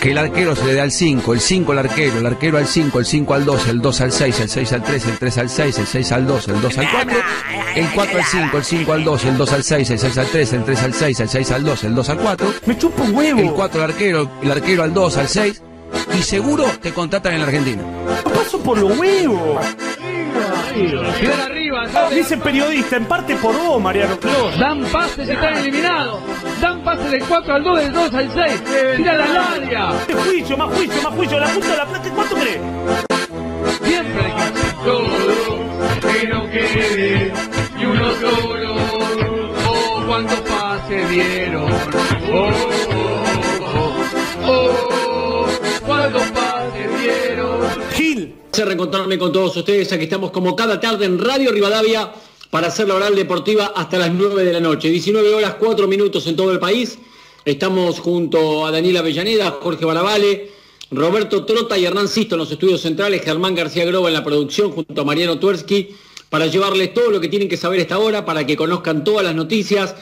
Que el arquero se le da al 5, el 5 al arquero, el arquero al 5, el 5 al 2, el 2 al 6, el 6 al 3, el 3 al 6, el 6 al 2, el 2 al 4, el 4 al 5, el 5 al 2, el 2 al 6, el 6 al 3, el 3 al 6, el 6 al 2, el 2 al 4. Me chupo un huevo. El 4 al arquero, el arquero al 2, al 6. Y seguro te contratan en la Argentina. Paso por los huevos. Arriba, Dice periodista, en parte por vos, Mariano Clos. Dan pases, están eliminados. Dan pases del 4 al 2, del 2 al 6. Tira la área. Este juicio, más juicio, más juicio. La punta de la plata, ¿cuánto crees? Siempre hay que todo que no quede y uno solo. Oh, cuántos pases dieron. Oh, placer reencontrarme con todos ustedes. Aquí estamos como cada tarde en Radio Rivadavia para hacer la oral deportiva hasta las 9 de la noche. 19 horas 4 minutos en todo el país. Estamos junto a Daniela Avellaneda, Jorge Barabale, Roberto Trota y Hernán Sisto en los estudios centrales, Germán García Groba en la producción junto a Mariano Tuersky para llevarles todo lo que tienen que saber esta hora, para que conozcan todas las noticias.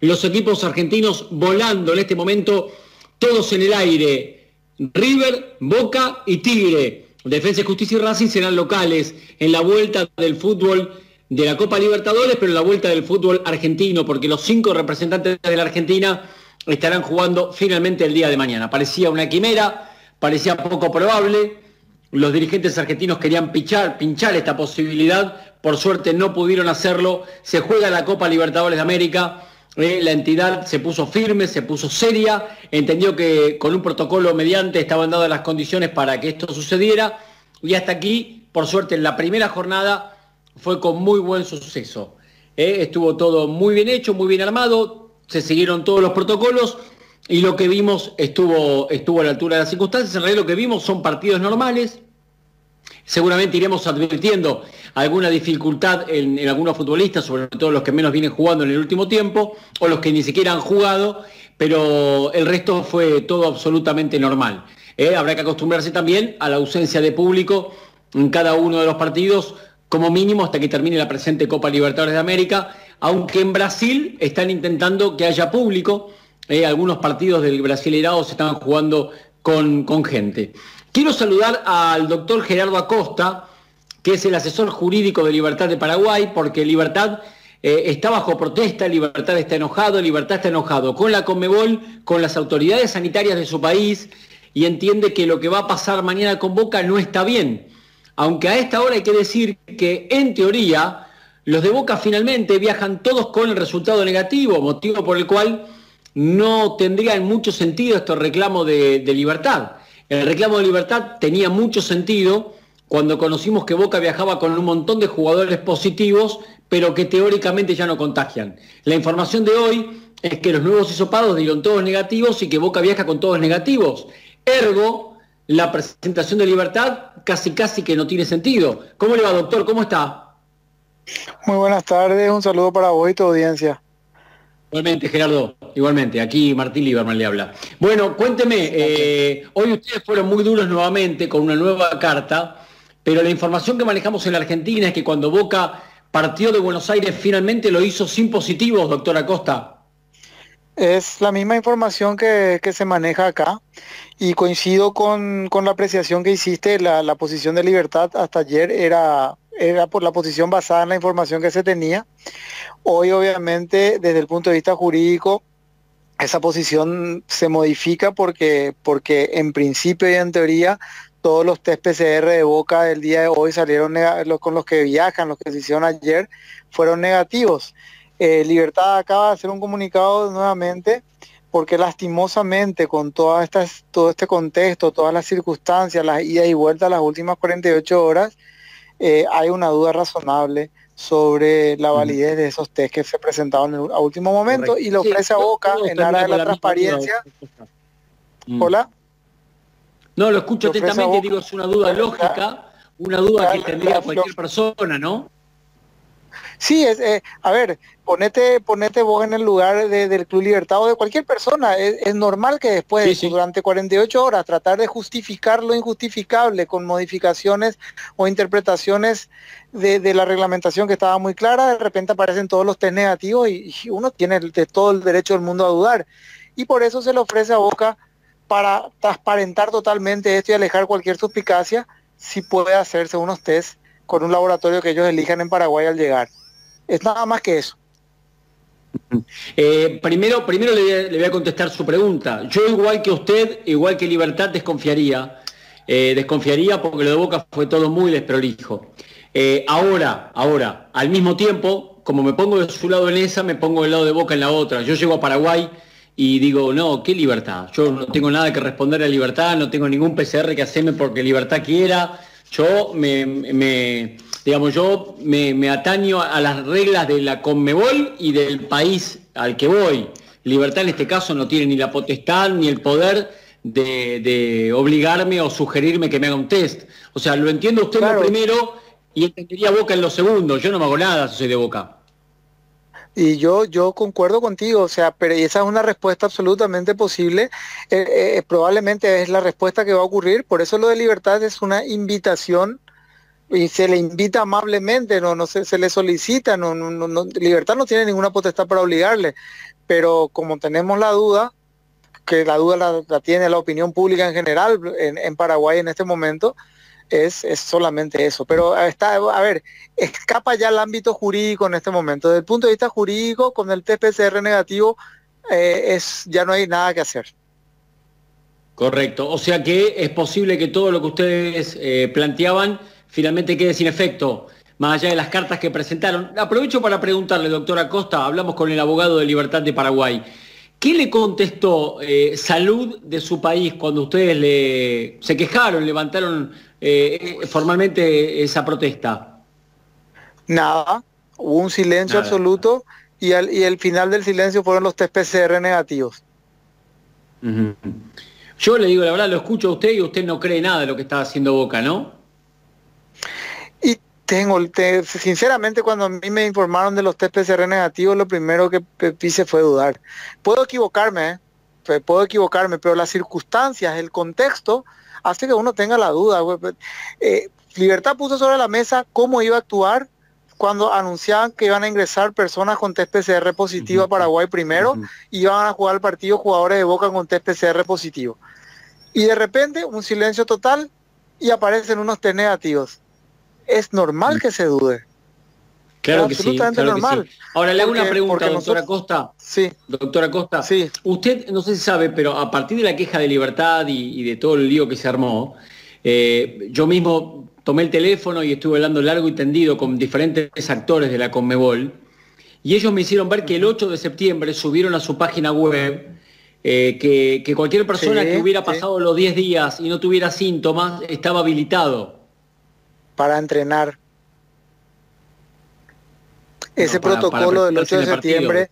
Los equipos argentinos volando en este momento, todos en el aire. River, Boca y Tigre. Defensa, Justicia y Racing serán locales en la vuelta del fútbol de la Copa Libertadores, pero en la vuelta del fútbol argentino, porque los cinco representantes de la Argentina estarán jugando finalmente el día de mañana. Parecía una quimera, parecía poco probable. Los dirigentes argentinos querían pinchar, pinchar esta posibilidad. Por suerte no pudieron hacerlo. Se juega la Copa Libertadores de América. Eh, la entidad se puso firme, se puso seria, entendió que con un protocolo mediante estaban dadas las condiciones para que esto sucediera y hasta aquí, por suerte, en la primera jornada fue con muy buen suceso. Eh, estuvo todo muy bien hecho, muy bien armado, se siguieron todos los protocolos y lo que vimos estuvo, estuvo a la altura de las circunstancias. En realidad lo que vimos son partidos normales, Seguramente iremos advirtiendo alguna dificultad en, algunos futbolistas, sobre todo los que menos vienen jugando en el último tiempo, o los que ni siquiera han jugado, pero el resto fue todo absolutamente normal. ¿eh? Habrá que acostumbrarse también a la ausencia de público en cada uno de los partidos, como mínimo hasta que termine la presente Copa Libertadores de América, aunque en Brasil están intentando que haya público, ¿eh? algunos partidos del Brasileirao se están jugando con, con gente. Quiero saludar al doctor Gerardo Acosta, que es el asesor jurídico de Libertad de Paraguay, porque Libertad eh, está bajo protesta, Libertad está enojado, Libertad está enojado con la Conmebol, con las autoridades sanitarias de su país y entiende que lo que va a pasar mañana con Boca no está bien. Aunque a esta hora hay que decir que en teoría los de Boca finalmente viajan todos con el resultado negativo, motivo por el cual no tendrían mucho sentido estos reclamos de, de Libertad. El reclamo de libertad tenía mucho sentido cuando conocimos que Boca viajaba con un montón de jugadores positivos, pero que teóricamente ya no contagian. La información de hoy es que los nuevos hisopados dieron todos negativos y que Boca viaja con todos negativos. Ergo, la presentación de libertad casi casi que no tiene sentido. ¿Cómo le va, doctor? ¿Cómo está? Muy buenas tardes, un saludo para vos y tu audiencia. Igualmente, Gerardo, igualmente. Aquí Martín Lieberman le habla. Bueno, cuénteme, eh, hoy ustedes fueron muy duros nuevamente con una nueva carta, pero la información que manejamos en la Argentina es que cuando Boca partió de Buenos Aires finalmente lo hizo sin positivos, doctor Acosta. Es la misma información que, que se maneja acá y coincido con, con la apreciación que hiciste, la, la posición de libertad hasta ayer era era por la posición basada en la información que se tenía. Hoy obviamente desde el punto de vista jurídico esa posición se modifica porque, porque en principio y en teoría todos los test PCR de boca del día de hoy salieron los, con los que viajan, los que se hicieron ayer, fueron negativos. Eh, Libertad acaba de hacer un comunicado nuevamente porque lastimosamente con todas estas, todo este contexto, todas las circunstancias, las idas y vueltas las últimas 48 horas, eh, hay una duda razonable sobre la validez de esos test que se presentaron a último momento Correcto. y le ofrece sí, a Boca en aras de la, la transparencia. Mm. Hola. No, lo escucho atentamente, digo, es una duda lógica, una duda que tendría cualquier persona, ¿no? Sí, es, eh, a ver, ponete, ponete vos en el lugar de, del Club Libertad o de cualquier persona. Es, es normal que después, sí, sí. durante 48 horas, tratar de justificar lo injustificable con modificaciones o interpretaciones de, de, la reglamentación que estaba muy clara, de repente aparecen todos los test negativos y, y uno tiene de todo el derecho del mundo a dudar. y por eso se le ofrece a Boca para transparentar totalmente esto y alejar cualquier suspicacia si puede hacerse unos test con un laboratorio que ellos elijan en Paraguay al llegar. Es nada más que eso. Eh, primero, primero le voy, a, contestar su pregunta. Yo igual que usted, igual que Libertad, desconfiaría. Eh, desconfiaría porque lo de Boca fue todo muy desprolijo. Eh, ahora, ahora, al mismo tiempo, como me pongo de su lado en esa, me pongo del lado de Boca en la otra. Yo llego a Paraguay y digo, no, qué libertad. Yo no tengo nada que responder a libertad, no tengo ningún PCR que hacerme porque libertad quiera. Yo me digamos, yo me, ataño a las reglas de la Conmebol y del país al que voy. Libertad en este caso no tiene ni la potestad ni el poder de, obligarme o sugerirme que me haga un test. O sea, lo entiendo usted lo primero y entendería Boca en lo segundo. Yo no me hago nada si soy de Boca. Y yo, yo concuerdo contigo, o sea, pero esa es una respuesta absolutamente posible. Eh, eh, probablemente es la respuesta que va a ocurrir. Por eso lo de libertad es una invitación y se le invita amablemente, no, no se, se le solicita, no, no, Libertad no tiene ninguna potestad para obligarle, pero como tenemos la duda, que la duda la, tiene la opinión pública en general en, Paraguay en este momento, es, es, solamente eso. Pero está, a ver, escapa ya el ámbito jurídico en este momento. Desde punto de vista jurídico, con el TPCR negativo, eh, es, ya no hay nada que hacer. Correcto. O sea que es posible que todo lo que ustedes eh, planteaban finalmente quede sin efecto, más allá de las cartas que presentaron. Aprovecho para preguntarle, doctora Costa, hablamos con el abogado de Libertad de Paraguay. ¿Qué le contestó eh, Salud de su país cuando ustedes le, se quejaron, levantaron eh, formalmente esa protesta? Nada, hubo un silencio absoluto y, y el final del silencio fueron los test PCR negativos. Yo le digo la verdad, lo escucho a usted y usted no cree nada de lo que está haciendo Boca, ¿no? Tengo, sinceramente, cuando a mí me informaron de los test PCR negativos, lo primero que hice fue dudar. Puedo equivocarme, ¿eh? puedo equivocarme, pero las circunstancias, el contexto, hace que uno tenga la duda. Eh, Libertad puso sobre la mesa cómo iba a actuar cuando anunciaban que iban a ingresar personas con test PCR positivo a Paraguay primero y iban a jugar el partido jugadores de Boca con test PCR positivo. Y de repente un silencio total y aparecen unos test negativos es normal que se dude. Claro que sí, normal. Ahora le hago una pregunta, doctora Costa. Sí. Doctora Costa. Sí. Usted, no sé si sabe, pero a partir de la queja de libertad y, de todo el lío que se armó, eh, yo mismo tomé el teléfono y estuve hablando largo y tendido con diferentes actores de la Conmebol y ellos me hicieron ver que el 8 de septiembre subieron a su página web eh, que, cualquier persona que hubiera pasado los 10 días y no tuviera síntomas estaba habilitado para entrenar. Ese protocolo del 8 de septiembre,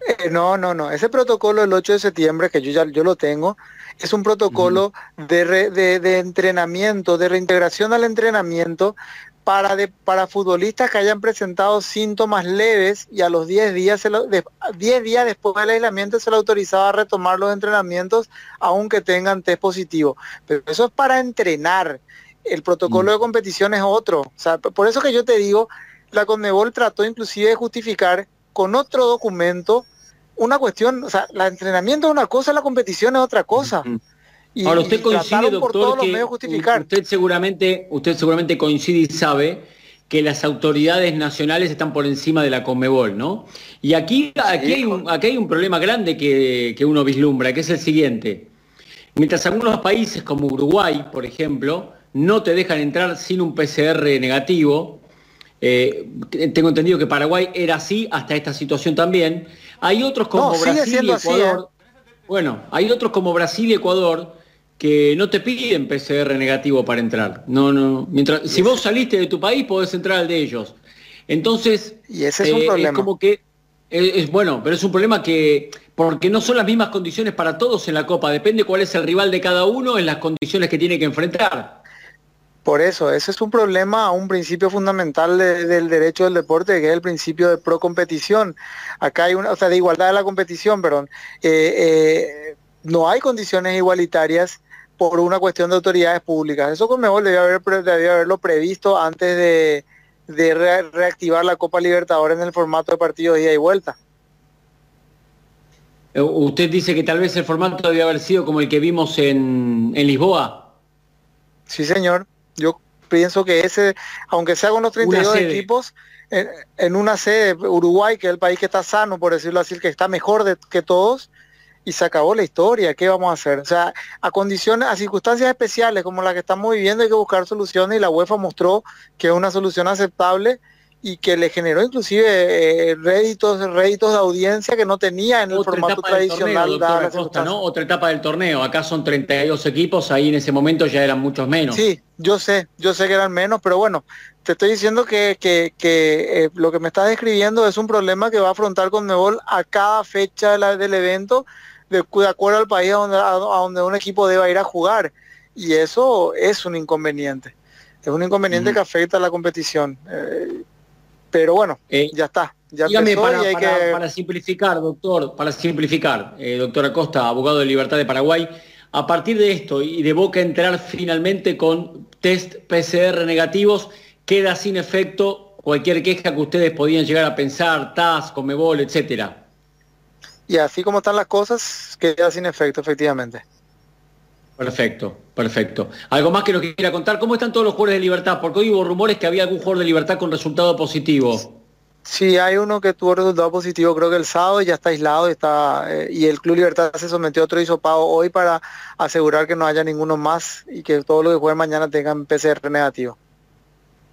eh, no, no, no, ese protocolo del 8 de septiembre, que yo ya yo lo tengo, es un protocolo de, de, entrenamiento, de reintegración al entrenamiento para, de, para futbolistas que hayan presentado síntomas leves y a los 10 días, se 10 días después del aislamiento se le autorizaba a retomar los entrenamientos aunque tengan test positivo. Pero eso es para entrenar, el protocolo de mm. competición es otro. O sea, por eso que yo te digo, la Conmebol trató inclusive de justificar con otro documento una cuestión, o sea, el entrenamiento es una cosa, la competición es otra cosa. y, Ahora usted coincide, doctor, que justificar. usted seguramente, usted seguramente coincide y sabe que las autoridades nacionales están por encima de la Conmebol, ¿no? Y aquí, aquí, hay, un, aquí hay un problema grande que, que uno vislumbra, que es el siguiente. Mientras algunos países como Uruguay, por ejemplo, no te dejan entrar sin un PCR negativo. Eh, tengo entendido que Paraguay era así hasta esta situación también. Hay otros como Brasil y Ecuador. ¿eh? Bueno, hay otros como Brasil y Ecuador que no te piden PCR negativo para entrar. No, no. Mientras, si vos saliste de tu país, podés entrar al de ellos. Entonces, y ese es un eh, problema. como que es, bueno, pero es un problema que porque no son las mismas condiciones para todos en la Copa. Depende cuál es el rival de cada uno en las condiciones que tiene que enfrentar. Por eso, ese es un problema, un principio fundamental del derecho del deporte, que es el principio de pro competición. Acá hay una, o sea, de igualdad de la competición, perdón. Eh, eh, no hay condiciones igualitarias por una cuestión de autoridades públicas. Eso Conmebol debía, haber, debía haberlo previsto antes de, reactivar la Copa Libertadores en el formato de partido de ida y vuelta. Eh, Usted dice que tal vez el formato debe haber sido como el que vimos en, en Lisboa. Sí, señor. Yo pienso que ese, aunque sea con los 32 sede. equipos, en, en una sede, Uruguay, que es el país que está sano, por decirlo así, que está mejor de- que todos, y se acabó la historia. ¿Qué vamos a hacer? O sea, a condiciones, a circunstancias especiales como las que estamos viviendo, hay que buscar soluciones y la UEFA mostró que es una solución aceptable y que le generó inclusive eh, réditos, réditos de audiencia que no tenía en el Otra formato tradicional. torneo, circunstancias. ¿no? Otra etapa del torneo. Acá son 32 equipos, ahí en ese momento ya eran muchos menos. Sí, yo sé, yo sé que eran menos, pero bueno, te estoy diciendo que, que, que, eh, lo que me estás describiendo es un problema que va a afrontar Conmebol a cada fecha de la- del evento, de, de acuerdo al país a donde, a, a donde un equipo deba ir a jugar. Y eso es un inconveniente. Es un inconveniente que afecta a la competición. Eh, pero bueno, Eh, ya está. Ya Dígame, empezó para, y hay para- que... para simplificar, doctor, para simplificar, eh, doctor Acosta, abogado de Libertad de Paraguay, a partir de esto y de Boca entrar finalmente con test PCR negativos, queda sin efecto cualquier queja que ustedes podían llegar a pensar, TAS, Comebol, etcétera. Y así como están las cosas, queda sin efecto, efectivamente. Perfecto, perfecto. ¿Algo más que nos quiera contar? ¿Cómo están todos los jugadores de Libertad? Porque hoy hubo rumores que había algún jugador de Libertad con resultado positivo. Sí, hay uno que tuvo resultado positivo, creo que el sábado y ya está aislado y, está, eh, y el Club Libertad se sometió a otro hisopado hoy para asegurar que no haya ninguno más y que todos los que jueguen mañana tengan PCR negativo.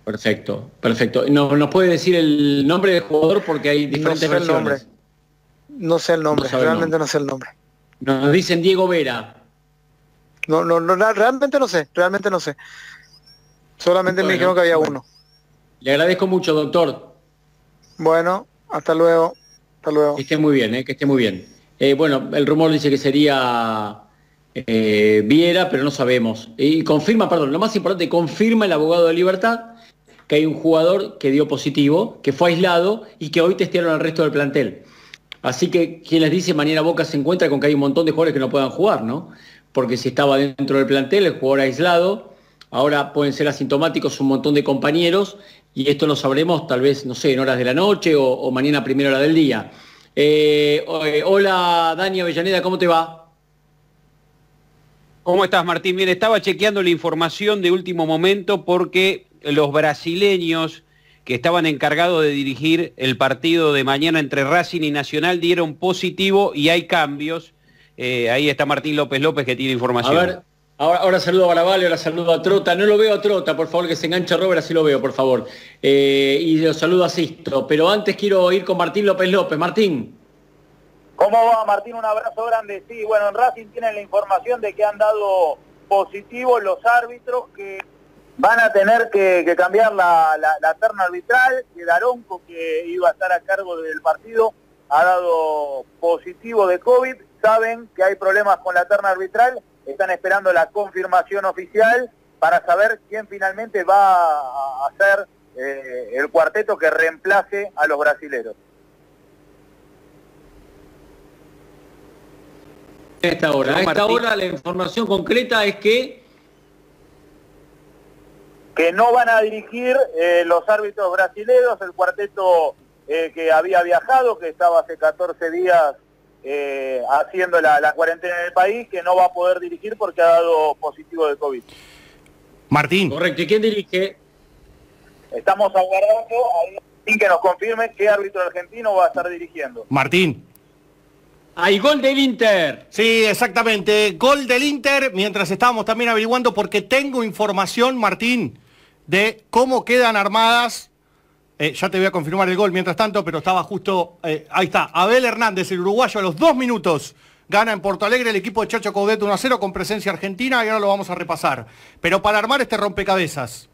Perfecto, perfecto. ¿Nos, nos puede decir el nombre del jugador? Porque hay No diferentes sé el versiones. nombre, no sé el nombre, No el realmente nombre. no sé el nombre. Nos dicen Diego Vera. No, no, no, realmente no sé, realmente no sé. Solamente Bueno, me dijeron que había bueno. uno. Le agradezco mucho, doctor. Bueno, hasta luego, hasta luego. Que esté muy bien, eh, que esté muy bien. Eh, bueno, el rumor dice que sería eh, Viera, pero no sabemos. Y confirma, perdón, lo más importante, confirma el abogado de Libertad que hay un jugador que dio positivo, que fue aislado y que hoy testearon al resto del plantel. Así que quien les dice mañana Boca se encuentra con que hay un montón de jugadores que no puedan jugar, ¿no? Porque si estaba dentro del plantel, el jugador aislado, ahora pueden ser asintomáticos un montón de compañeros y esto lo sabremos tal vez, no sé, en horas de la noche o, mañana primera hora del día. Eh, eh, hola Dani Avellaneda, ¿cómo te va? ¿Cómo estás, Martín? Bien, estaba chequeando la información de último momento porque los brasileños que estaban encargados de dirigir el partido de mañana entre Racing y Nacional dieron positivo y hay cambios. Eh, ahí está Martín López López que tiene A información. ver, ahora, ahora saludo a Barabale, ahora saludo a Trota. No lo veo a Trota, por favor, que se enganche Robert, así lo veo, por favor. Eh, y lo saludo a Sisto. Pero antes quiero ir con Martín López López. Martín. ¿Cómo va Martín? Un abrazo grande. Sí, bueno, en Racing tienen la información de que han dado positivos los árbitros que van a tener que, que cambiar la, la- la terna arbitral, que Daronco, que iba a estar a cargo del partido, ha dado positivo de COVID. Saben que hay problemas con la terna arbitral, están esperando la confirmación oficial para saber quién finalmente va a hacer eh, el cuarteto que reemplace a los brasileros. A esta hora. A esta Martín. hora la información concreta es que que no van a dirigir eh, los árbitros brasileños, el cuarteto eh, que había viajado, que estaba hace 14 días eh, haciendo la, la cuarentena en el país, que no va a poder dirigir porque ha dado positivo de COVID. Martín, Correcto. ¿Y quién dirige? Estamos aguardando ahí sin que nos confirme qué árbitro argentino va a estar dirigiendo. Martín. ¡Hay gol del Inter! Sí, exactamente. Gol del Inter, mientras estábamos también averiguando, porque tengo información, Martín, de cómo quedan armadas. Eh, ya te voy a confirmar el gol mientras tanto, pero estaba justo. eh, ahí está. Abel Hernández, el uruguayo, a los dos minutos. Gana en Porto Alegre el equipo de Chacho Coudet 1 a 0 con presencia argentina y ahora lo vamos a repasar. Pero para armar este rompecabezas,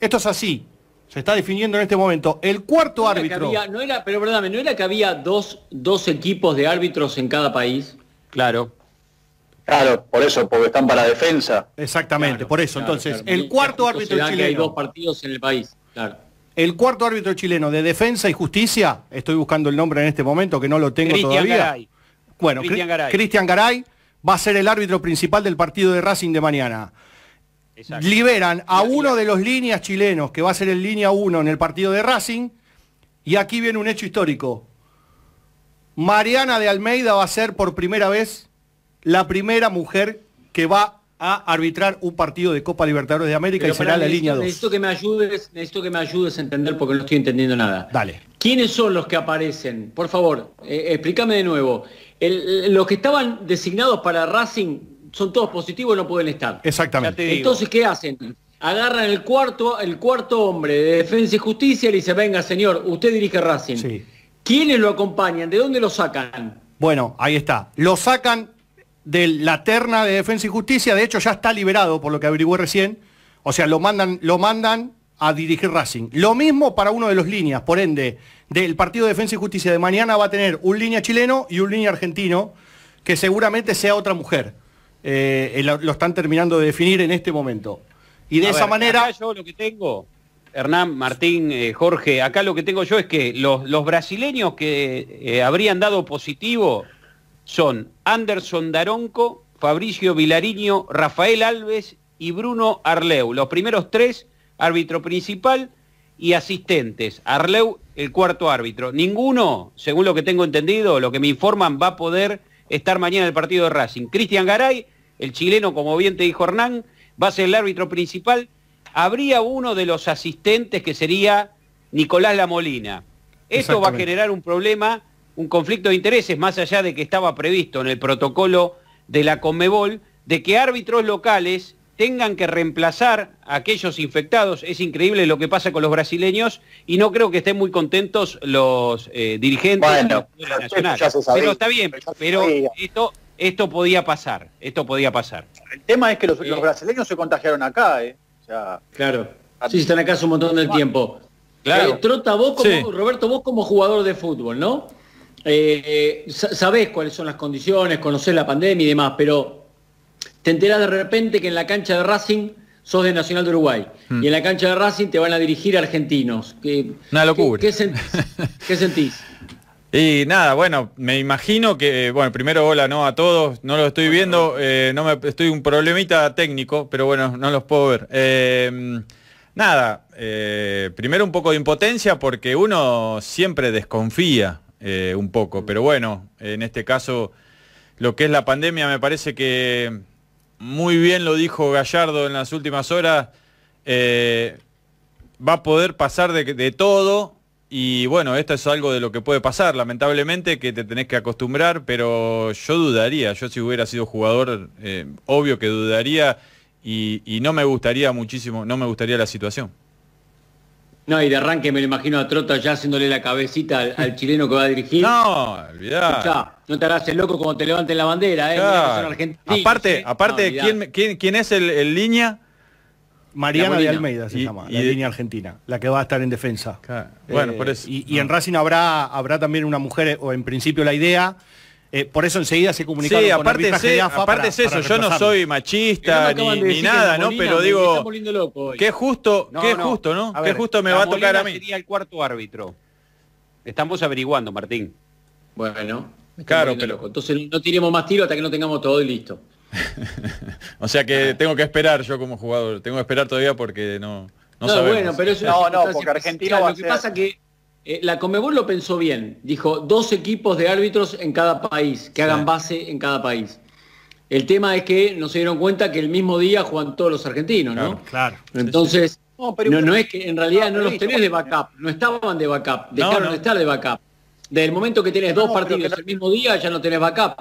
esto es así. Se está definiendo en este momento. El cuarto No era que árbitro. había- no era, pero perdóname, ¿no era que había dos, dos equipos de árbitros en cada país? Claro. Claro, por eso, porque están para defensa. Exactamente, Claro, por eso. claro, Entonces, claro. el cuarto árbitro que hay dos chileno. partidos en el país. Claro. El cuarto árbitro chileno de defensa y justicia, estoy buscando el nombre en este momento que no lo tengo Cristian todavía. Garay. Bueno, Cristian Cri- Garay. Cristian Garay va a ser el árbitro principal del partido de Racing de mañana. Exacto. Liberan a uno de los líneas chilenos que va a ser el línea 1 en el partido de Racing y aquí viene un hecho histórico. Mariana de Almeida va a ser por primera vez la primera mujer que va a arbitrar un partido de Copa Libertadores de América Pero y será la necesito- línea 2. Necesito que me ayudes, necesito que me ayudes a entender porque no estoy entendiendo nada. Dale. ¿Quiénes son los que aparecen? Por favor, eh, explícame de nuevo. El- los que estaban designados para Racing son todos positivos, no pueden estar. Exactamente. Entonces, ¿qué hacen? Agarran el cuarto, el cuarto hombre de Defensa y Justicia y le dicen, venga señor, usted dirige Racing. Sí. ¿Quiénes lo acompañan? ¿De dónde lo sacan? Bueno, ahí está. Lo sacan de la terna de Defensa y Justicia, de hecho ya está liberado por lo que averigué recién. O sea, lo mandan, lo mandan a dirigir Racing. Lo mismo para uno de los líneas, por ende, del partido de Defensa y Justicia de mañana va a tener un línea chileno y un línea argentino, que seguramente sea otra mujer. Eh, lo, lo están terminando de definir en este momento. Y de A esa ver, manera... acá yo lo que tengo, Hernán, Martín, eh, Jorge, acá lo que tengo yo es que los, los brasileños que eh, habrían dado positivo son Anderson Daronco, Fabricio Vilariño, Rafael Alves y Bruno Arleu. Los primeros tres, árbitro principal y asistentes. Arleu, el cuarto árbitro. Ninguno, según lo que tengo entendido, lo que me informan, va a poder estar mañana en el partido de Racing. Cristian Garay, el chileno, como bien te dijo Hernán, va a ser el árbitro principal. Habría uno de los asistentes que sería Nicolás Lamolina. Esto va a generar un problema, un conflicto de intereses, más allá de que estaba previsto en el protocolo de la Conmebol, de que árbitros locales tengan que reemplazar a aquellos infectados. Es increíble lo que pasa con los brasileños y no creo que estén muy contentos los eh, dirigentes Bueno, de la pero nacional. sabía, Pero está bien, pero esto, esto podía pasar, esto podía pasar. El tema es que los, Eh. los brasileños se contagiaron acá, ¿eh? O sea, Claro. Sí, están acá hace un montón del tiempo. Claro. Eh, Trota, vos como, Sí. Roberto, vos como jugador de fútbol, ¿no? Eh, sa- sabés cuáles son las condiciones, conocés la pandemia y demás, pero te enterás de repente que en la cancha de Racing sos de Nacional de Uruguay y en la cancha de Racing te van a dirigir argentinos. ¿Qué, Una locura. ¿Qué, qué sentís? ¿Qué sentís? Y nada, bueno, me imagino que, bueno, primero hola no a todos, no lo estoy viendo, eh, no me, estoy un problemita técnico, pero bueno, no los puedo ver. Eh, nada, eh, primero un poco de impotencia porque uno siempre desconfía eh, un poco, pero bueno, en este caso lo que es la pandemia me parece que muy bien lo dijo Gallardo en las últimas horas, eh, va a poder pasar de, de todo y bueno, esto es algo de lo que puede pasar, lamentablemente, que te tenés que acostumbrar, pero yo dudaría, yo si hubiera sido jugador, eh, obvio que dudaría y, y no me gustaría muchísimo, no me gustaría la situación. No, y de arranque me lo imagino a Trota ya haciéndole la cabecita al, al chileno que va a dirigir. No, olvidá. No te hagas el loco cuando te levanten la bandera, ¿eh? Claro. Aparte, ¿eh? aparte No. ¿quién, quién, quién es el, el línea? Mariana de. Almeida se Y- llama, y la de- línea argentina, la que va a estar en defensa. Claro, bueno, Eh, por eso. Y, y No. en Racing habrá, habrá también una mujer, o en principio la idea, eh, por eso enseguida se comunicaron Sí, con aparte, es- de AFA aparte para- es eso, yo no soy no machista ni, de nada, ¿no? Molina Pero digo, qué justo, No, qué no. justo, ¿no? A Qué justo me va a tocar a mí. sería el cuarto árbitro. Estamos averiguando, Martín. Bueno, Claro, pero- loco. Entonces no tiremos más tiro hasta que no tengamos todo y listo. O sea que tengo que esperar yo como jugador, tengo que esperar todavía porque no, no, No, sabemos. bueno, pero No, no, porque Argentina va a Lo que ser- pasa que eh, la Comebol lo pensó bien. Dijo dos equipos de árbitros en cada país, que hagan base en cada país. El tema es que no se dieron cuenta que el mismo día juegan todos los argentinos, ¿no? Claro. Entonces, No, pero no, igual- no es que en realidad No, no, los tenés de backup, no estaban de backup, dejaron no. de estar de backup. Desde el momento que tenés dos partidos que el mismo día ya no tenés backup.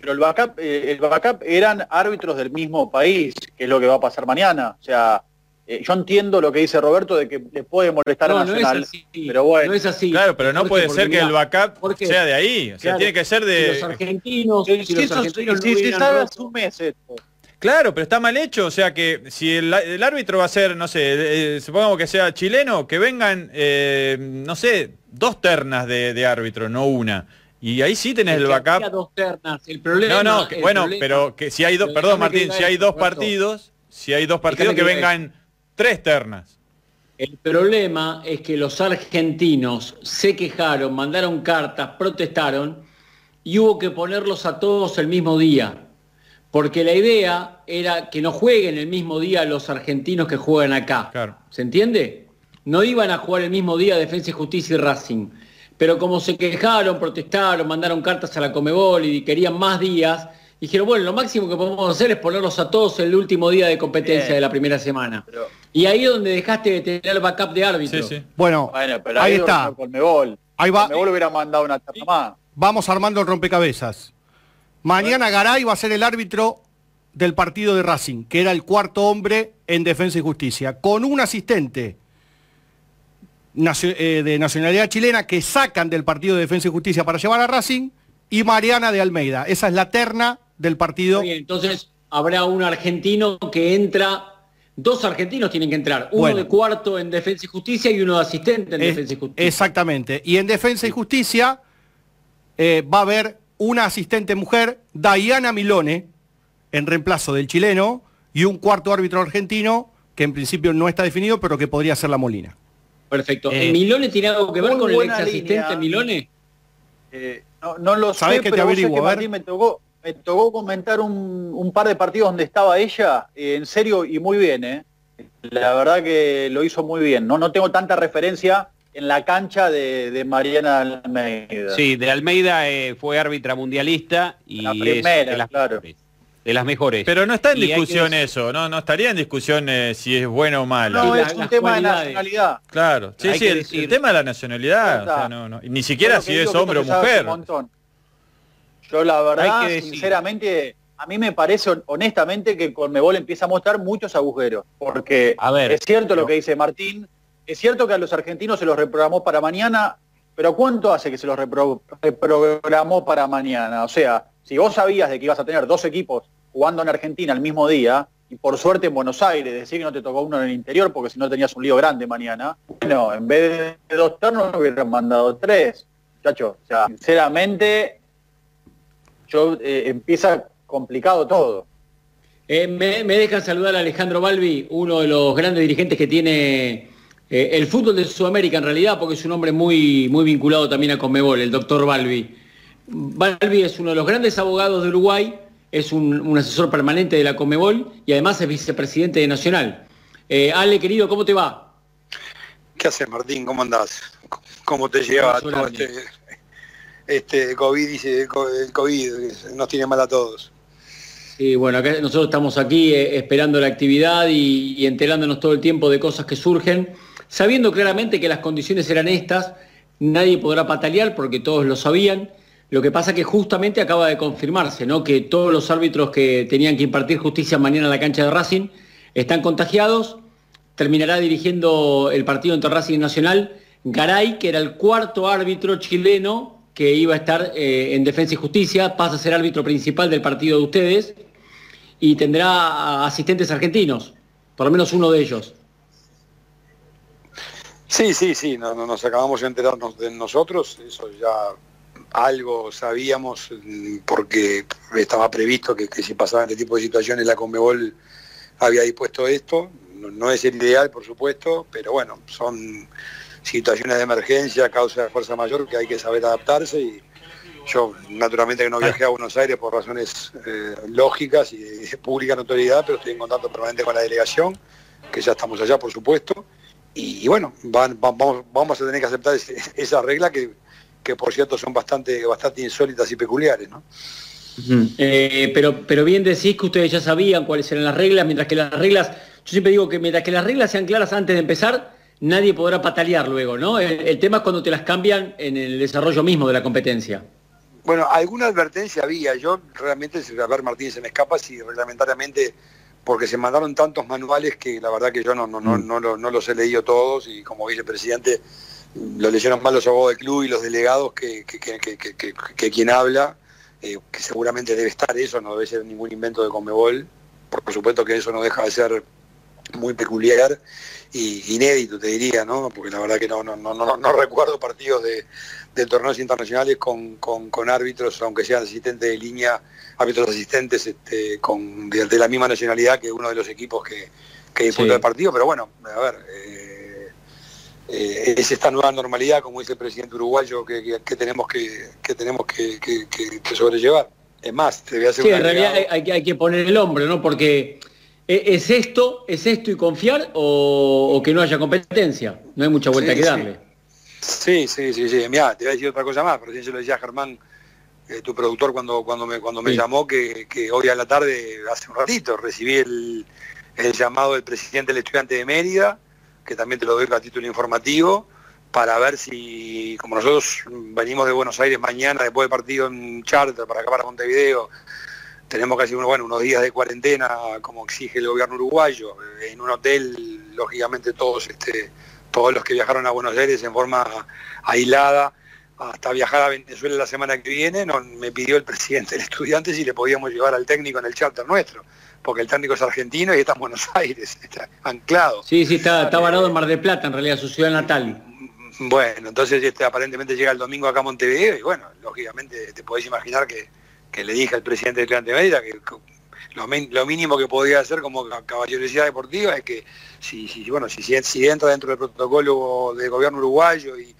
Pero el backup, eh, el backup eran árbitros del mismo país, que es lo que va a pasar mañana. O sea, eh, yo entiendo lo que dice Roberto de que le puede molestar No, a no es Nacional, así. pero bueno. No es así. Claro, pero no Jorge, puede ser que el backup sea de ahí. O sea, Claro, tiene que ser si los de. argentinos, Si, si los eso- argentinos si- no si hubieran sabe roto- hace un mes esto. Claro, pero está mal hecho. O sea que si el, el árbitro va a ser, no sé, eh, supongamos que sea chileno, que vengan, eh, no sé, dos ternas de, de árbitro, no una. Y ahí sí tenés el que había backup. dos ternas. El problema, No, no, que- el bueno, problema- pero que si hay dos, perdón Martín, si hay dos partidos, si hay dos partidos que vengan tres ternas. El problema es que los argentinos se quejaron, mandaron cartas, protestaron y hubo que ponerlos a todos el mismo día. Porque la idea era que no jueguen el mismo día los argentinos que juegan acá. Claro. ¿Se entiende? No iban a jugar el mismo día Defensa y Justicia y Racing. pero como se quejaron, protestaron, mandaron cartas a la Comebol y querían más días, dijeron, bueno, lo máximo que podemos hacer es ponerlos a todos el último día de competencia Bien. de la primera semana. Y ahí es donde dejaste de tener el backup de árbitro. Bueno, Bueno, pero ahí ahí, está. Colmebol. Ahí va. Colmebol hubiera mandado una terna más. Vamos armando el rompecabezas. Mañana Garay va a ser el árbitro del partido de Racing, que era el cuarto hombre en Defensa y Justicia, con un asistente eh, de nacionalidad chilena que sacan del partido de Defensa y Justicia para llevar a Racing y Mariana de Almeida. Esa es la terna del partido. Bien, entonces habrá un argentino que entra, dos argentinos tienen que entrar, uno Bueno. de cuarto en Defensa y Justicia y uno de asistente en Es- Defensa y Justicia. exactamente. Y en Defensa y Justicia eh, va a haber una asistente mujer, Diana Milone, en reemplazo del chileno, y un cuarto árbitro argentino, que en principio no está definido, pero que podría ser la Molina. Perfecto. Eh, ¿Milone tiene algo que ver con el ex asistente línea. Milone? Eh, no, no lo ¿Sabés sé, que te pero averiguo? que, A ver. Martín, me tocó, me tocó comentar un, un par de partidos donde estaba ella, eh, en serio y muy bien, ¿eh? La verdad que lo hizo muy bien. No, no tengo tanta referencia en la cancha de, de Mariana Almeida. Sí, de Almeida eh, fue árbitra mundialista y La es primera, de las claro. mejores. De las mejores. Pero no está en Y hay que discusión eso, ¿no? No estaría en discusión eh, si es bueno o malo. No, es la- un tema de nacionalidad. Claro, sí, Hay sí, el, decir- el tema de la nacionalidad, o sea, no, no. Ni siquiera si es hombre o mujer. un montón. Yo la verdad, Hay que sinceramente, a mí me parece hon- honestamente que Conmebol empieza a mostrar muchos agujeros. Porque A ver, es cierto lo que dice Martín, es cierto que a los argentinos se los reprogramó para mañana, pero ¿cuánto hace que se los repro- reprogramó para mañana? O sea, si vos sabías de que ibas a tener dos equipos jugando en Argentina el mismo día, y por suerte en Buenos Aires, decir que no te tocó uno en el interior porque si no tenías un lío grande mañana, bueno, en vez de dos ternos hubieran mandado tres. Muchachos, o sea, sinceramente, yo eh, empieza complicado todo. Eh, me, me dejan saludar a Alejandro Balbi, uno de los grandes dirigentes que tiene eh, el fútbol de Sudamérica en realidad, porque es un hombre muy, muy vinculado también a Conmebol, el doctor Balbi. Balbi es uno de los grandes abogados de Uruguay, es un, un asesor permanente de la Conmebol y además es vicepresidente de Nacional. Eh, Ale, querido, ¿cómo te va? ¿Qué haces, Martín? ¿Cómo andás? ¿Cómo te lleva todo este, este COVID? El COVID, nos tiene mal a todos. Y bueno, nosotros estamos aquí eh, esperando la actividad y, y enterándonos todo el tiempo de cosas que surgen, sabiendo claramente que las condiciones eran estas, nadie podrá patalear porque todos lo sabían. Lo que pasa que justamente acaba de confirmarse, ¿no? Que todos los árbitros que tenían que impartir justicia mañana en la cancha de Racing están contagiados. Terminará dirigiendo el partido entre Racing y Nacional Garay, que era el cuarto árbitro chileno que iba a estar eh, en Defensa y Justicia, pasa a ser árbitro principal del partido de ustedes y tendrá asistentes argentinos, por lo menos uno de ellos. Sí, sí, sí, no- no- nos acabamos de enterarnos de nosotros, eso ya algo sabíamos mm, porque estaba previsto que, que si pasaban este tipo de situaciones la Conmebol había dispuesto esto, no, no es el ideal por supuesto, pero bueno, son situaciones de emergencia, causa de fuerza mayor que hay que saber adaptarse y yo naturalmente que no viajé a Buenos Aires por razones eh, lógicas y de, pública notoriedad, pero estoy en contacto permanente con la delegación, que ya estamos allá por supuesto, y, bueno, vamos, vamos a tener que aceptar ese- esa regla que, que por cierto son bastante, bastante insólitas y peculiares, ¿no? Eh, pero, pero bien decís que ustedes ya sabían cuáles eran las reglas, mientras que las reglas, yo siempre digo que mientras que las reglas sean claras antes de empezar, nadie podrá patalear luego, ¿no? El, el tema es cuando te las cambian en el desarrollo mismo de la competencia. Bueno, alguna advertencia había. Yo realmente, a ver, Martín, se me escapa si reglamentariamente, porque se mandaron tantos manuales que la verdad que yo no, no, no, no, lo- no los he leído todos y como vicepresidente lo leyeron más los abogados del club y los delegados que, que- que- que- que- que- que quien habla, eh, que seguramente debe estar eso, no debe ser ningún invento de Comebol. Por supuesto que eso no deja de ser muy peculiar y inédito, te diría, ¿no? Porque la verdad que no, no, no, no, no recuerdo partidos de, de torneos internacionales con, con- con árbitros, aunque sean asistentes de línea, árbitros asistentes este, con, de, de la misma nacionalidad que uno de los equipos que, que disputó Sí. el partido, pero bueno, a ver, eh, eh, es esta nueva normalidad, como dice el presidente uruguayo, que, que- que tenemos que, que tenemos que, sobrellevar. Es más, te voy a hacer Sí, en realidad hay, hay que- poner el hombro, ¿no? Porque ¿e- ¿es esto, es esto y confiar o, o que no haya competencia? No hay mucha vuelta Sí, que darle. Sí, sí, sí, sí. Mira, te voy a decir otra cosa más, pero sí se lo decía Germán, eh, tu productor, cuando, cuando me, cuando me Sí. llamó, que, que hoy a la tarde, hace un ratito, recibí el, el llamado del presidente del estudiante de Mérida, que también te lo doy a título informativo, para ver si, como nosotros venimos de Buenos Aires mañana, después del partido en charter para acá para Montevideo, tenemos casi bueno, unos días de cuarentena, como exige el gobierno uruguayo, en un hotel, lógicamente todos, este, todos los que viajaron a Buenos Aires en forma aislada, hasta viajar a Venezuela la semana que viene, no, me pidió el presidente del estudiante si le podíamos llevar al técnico en el charter nuestro, porque el técnico es argentino y está en Buenos Aires, está anclado. Sí, sí, está, está varado en Mar del Plata, en realidad, su ciudad natal. Bueno, entonces este, aparentemente llega el domingo acá a Montevideo y bueno, lógicamente te podés imaginar que, que le dije al presidente del Estudiante de Mérida que lo, mínimo que podía hacer como ca- caballerosidad deportiva es que si, bueno si, entra dentro del protocolo del gobierno uruguayo y,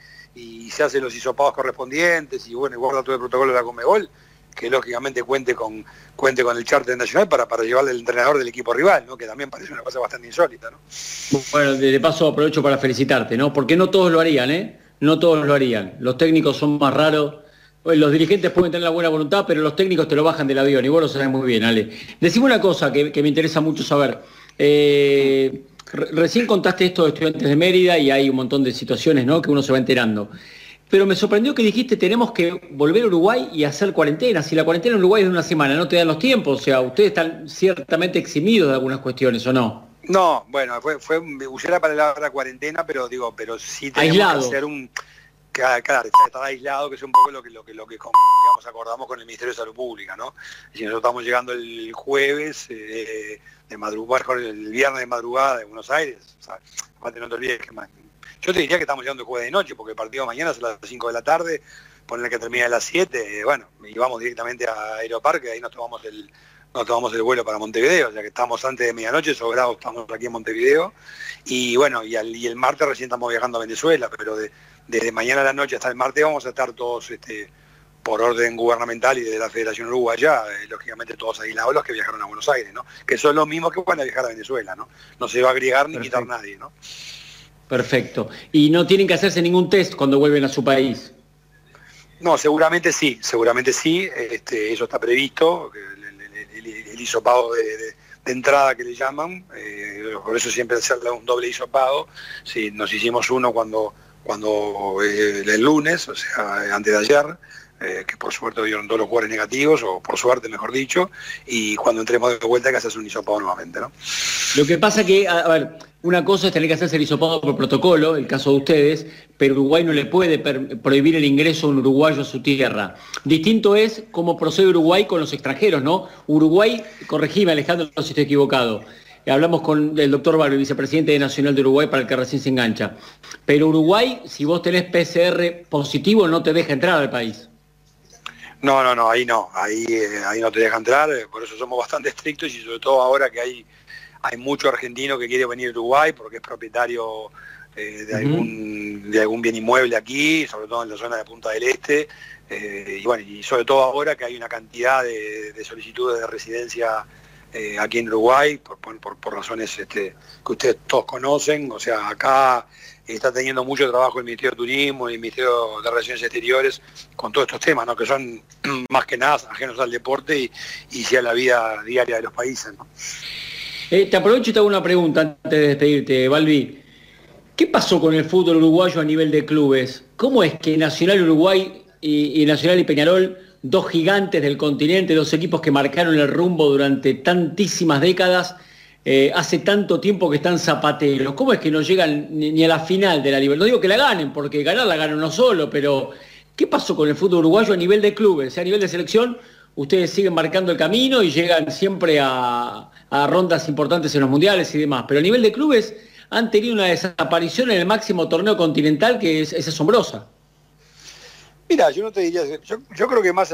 se hacen los hisopados correspondientes y bueno y guarda todo el protocolo de la Comebol, que lógicamente cuente con cuente con el charter nacional para, para llevarle al entrenador del equipo rival, ¿no? que también parece una cosa bastante insólita. ¿no? Bueno, de, de paso aprovecho para felicitarte, ¿no? Porque no todos lo harían, ¿eh? No todos lo harían. Los técnicos son más raros. Los dirigentes pueden tener la buena voluntad, pero los técnicos te lo bajan del avión y vos lo sabés muy bien, Ale. Decime una cosa que, que me interesa mucho saber. Eh, re- recién contaste esto de estudiantes de Mérida y hay un montón de situaciones, ¿no? Que uno se va enterando. Pero me sorprendió que dijiste tenemos que volver a Uruguay y hacer cuarentena. Si la cuarentena en Uruguay es de una semana, no te dan los tiempos. O sea, ustedes están ciertamente eximidos de algunas cuestiones, ¿o no? No, bueno, fue, fue usé la palabra cuarentena, pero digo, pero sí tenemos Aislado. que hacer un claro, claro, estar aislado, que es un poco lo que lo que lo que digamos acordamos con el Ministerio de Salud Pública, ¿no? Si nosotros estamos llegando el jueves eh, de madrugada, el viernes de madrugada de Buenos Aires, aparte no te olvides que yo te diría que estamos llegando el jueves de noche, porque el partido mañana es a las 5 de la tarde, poner que termina a las 7, eh, bueno, y vamos directamente a Aeroparque, ahí nos tomamos el nos tomamos el vuelo para Montevideo, o sea que estamos antes de medianoche, sobrados estamos aquí en Montevideo, y bueno, y, al- y el martes recién estamos viajando a Venezuela, pero de- desde mañana a la noche hasta el martes vamos a estar todos este, por orden gubernamental y de la Federación Uruguaya, eh, lógicamente todos aislados los que viajaron a Buenos Aires, ¿no? Que son los mismos que van a viajar a Venezuela, ¿no? No se va a agregar ni quitar nadie, ¿no? Perfecto. Y no tienen que hacerse ningún test cuando vuelven a su país. No, seguramente sí, seguramente sí, este, eso está previsto, el, el- el- el hisopado de, de- de entrada que le llaman, eh, por eso siempre hacerle un doble hisopado, sí, nos hicimos uno cuando, cuando eh, el lunes, o sea, antes de ayer, eh, que por suerte dieron todos los jugadores negativos, o por suerte mejor dicho, y cuando entremos de vuelta hay que hacerse un hisopado nuevamente, ¿no? Lo que pasa que, a, ver, una cosa es tener que hacerse el hisopado por protocolo, el caso de ustedes, pero Uruguay no le puede prohibir el ingreso a un uruguayo a su tierra. Distinto es cómo procede Uruguay con los extranjeros, ¿no? Uruguay, corregime Alejandro si estoy equivocado, hablamos con el doctor Barrio, vicepresidente de Nacional de Uruguay, para el que recién se engancha. Pero Uruguay, si vos tenés PCR positivo, no te deja entrar al país. No, no, no, ahí no, ahí, eh, ahí no te deja entrar, eh, por eso somos bastante estrictos y sobre todo ahora que hay, hay mucho argentino que quiere venir a Uruguay porque es propietario eh, de, algún, de algún bien inmueble aquí, sobre todo en la zona de Punta del Este, eh, y bueno, y sobre todo ahora que hay una cantidad de, de solicitudes de residencia eh, aquí en Uruguay, por, por- por- razones este, que ustedes todos conocen, o sea, acá está teniendo mucho trabajo el Ministerio de Turismo y el Ministerio de Relaciones Exteriores con todos estos temas, ¿no? que son más que nada ajenos al deporte y, y a la vida diaria de los países. ¿no? Eh, te aprovecho y te hago una pregunta antes de despedirte, Balbi. ¿Qué pasó con el fútbol uruguayo a nivel de clubes? ¿Cómo es que Nacional Uruguay y Nacional y Peñarol, dos gigantes del continente, dos equipos que marcaron el rumbo durante tantísimas décadas, eh, hace tanto tiempo que están zapateros? ¿Cómo es que no llegan ni, a la final de la Libertad? No digo que la ganen, porque ganar la ganan uno solo, pero ¿qué pasó con el fútbol uruguayo a nivel de clubes? A nivel de selección, ustedes siguen marcando el camino y llegan siempre a, rondas importantes en los mundiales y demás, pero a nivel de clubes han tenido una desaparición en el máximo torneo continental que es asombrosa. Mira, yo no te diría, yo, creo que más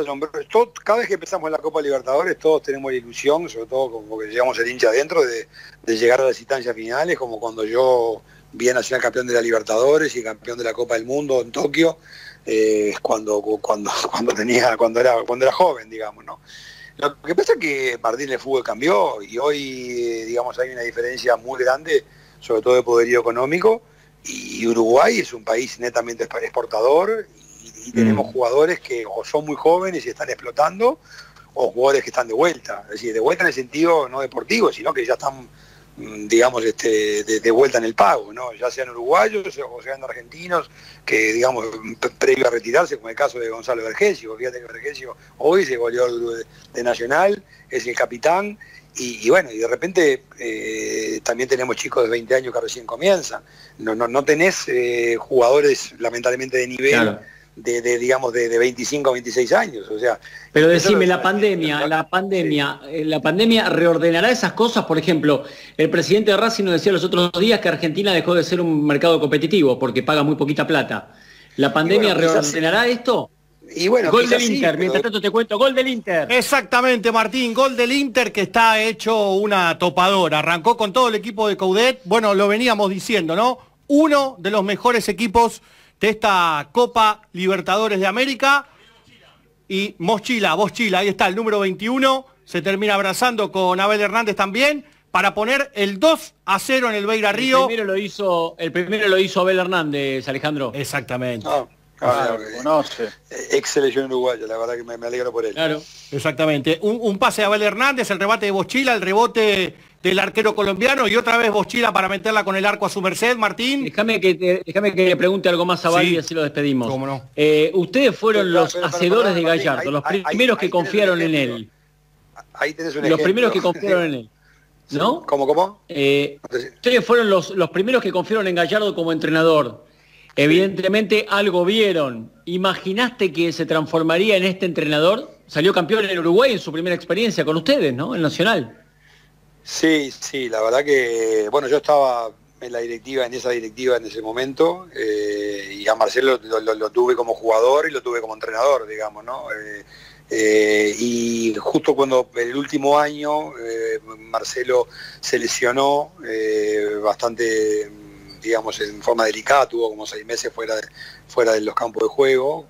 todo- cada vez que empezamos en la Copa Libertadores todos tenemos la ilusión, sobre todo como que llegamos el hincha adentro, de, de llegar a las instancias finales, como cuando yo vi a Nacional campeón de la Libertadores y campeón de la Copa del Mundo en Tokio, eh, cuando, cuando, cuando tenía, cuando era, cuando era joven, digamos, ¿no? Lo que pasa es que Martín el fútbol cambió y hoy, eh, digamos, hay una diferencia muy grande, sobre todo de poderío económico, y Uruguay es un país netamente exportador y, tenemos jugadores que o son muy jóvenes y están explotando o jugadores que están de vuelta, es decir, de vuelta en el sentido no deportivo, sino que ya están mm, digamos, este, de, vuelta en el pago, ¿no? ya sean uruguayos o sean argentinos, que digamos, previo a retirarse, como el caso de Gonzalo Vergesio, fíjate que Vergesio hoy se volvió de Nacional, es el capitán, y, bueno, y de repente eh, también tenemos chicos de 20 años que recién comienzan. No, no, no tenés eh, jugadores lamentablemente de nivel de, digamos de, de, 25 a 26 años. O sea, pero decime, la pandemia, la pandemia, eh, la pandemia reordenará esas cosas, por ejemplo, el presidente de Racing nos decía los otros días que Argentina dejó de ser un mercado competitivo porque paga muy poquita plata. ¿La pandemia reordenará esto? Y bueno, gol del Inter, mientras tanto te cuento, gol del Inter. Exactamente, Martín, gol del Inter que está hecho una topadora. Arrancó con todo el equipo de Coudet, bueno, lo veníamos diciendo, ¿no? Uno de los mejores equipos de esta Copa Libertadores de América. Y Mochila, Mochila, ahí está el número 21, se termina abrazando con Abel Hernández también para poner el 2 a 0 en el Beira Río. El primero lo hizo, el primero lo hizo Abel Hernández, Alejandro. Exactamente. Ah. Claro, conoce. Ex selección uruguaya, la verdad que me, alegro por él. Claro, exactamente. Un, pase a Abel Hernández, el rebate de Bochila, el rebote del arquero colombiano y otra vez Bochila para meterla con el arco a su merced, Martín. Déjame que, déjame que le pregunte algo más a Valdi y así lo despedimos. ¿Cómo no? Eh, ustedes fueron los hacedores de Gallardo, los primeros que confiaron en él. Ahí tenés un Los primeros que confiaron en él. ¿No? ¿Cómo, cómo? Eh, ustedes fueron los, los primeros que confiaron en Gallardo como entrenador. Evidentemente algo vieron. ¿Imaginaste que se transformaría en este entrenador? Salió campeón en Uruguay en su primera experiencia con ustedes, ¿no? El Nacional. Sí, sí, la verdad que, bueno, yo estaba en la directiva, en esa directiva en ese momento, eh, y a Marcelo lo, tuve como jugador y lo tuve como entrenador, digamos, ¿no? Eh, eh, y justo cuando el último año Marcelo se lesionó bastante digamos, en forma delicada, tuvo como seis meses fuera fuera de los campos de juego.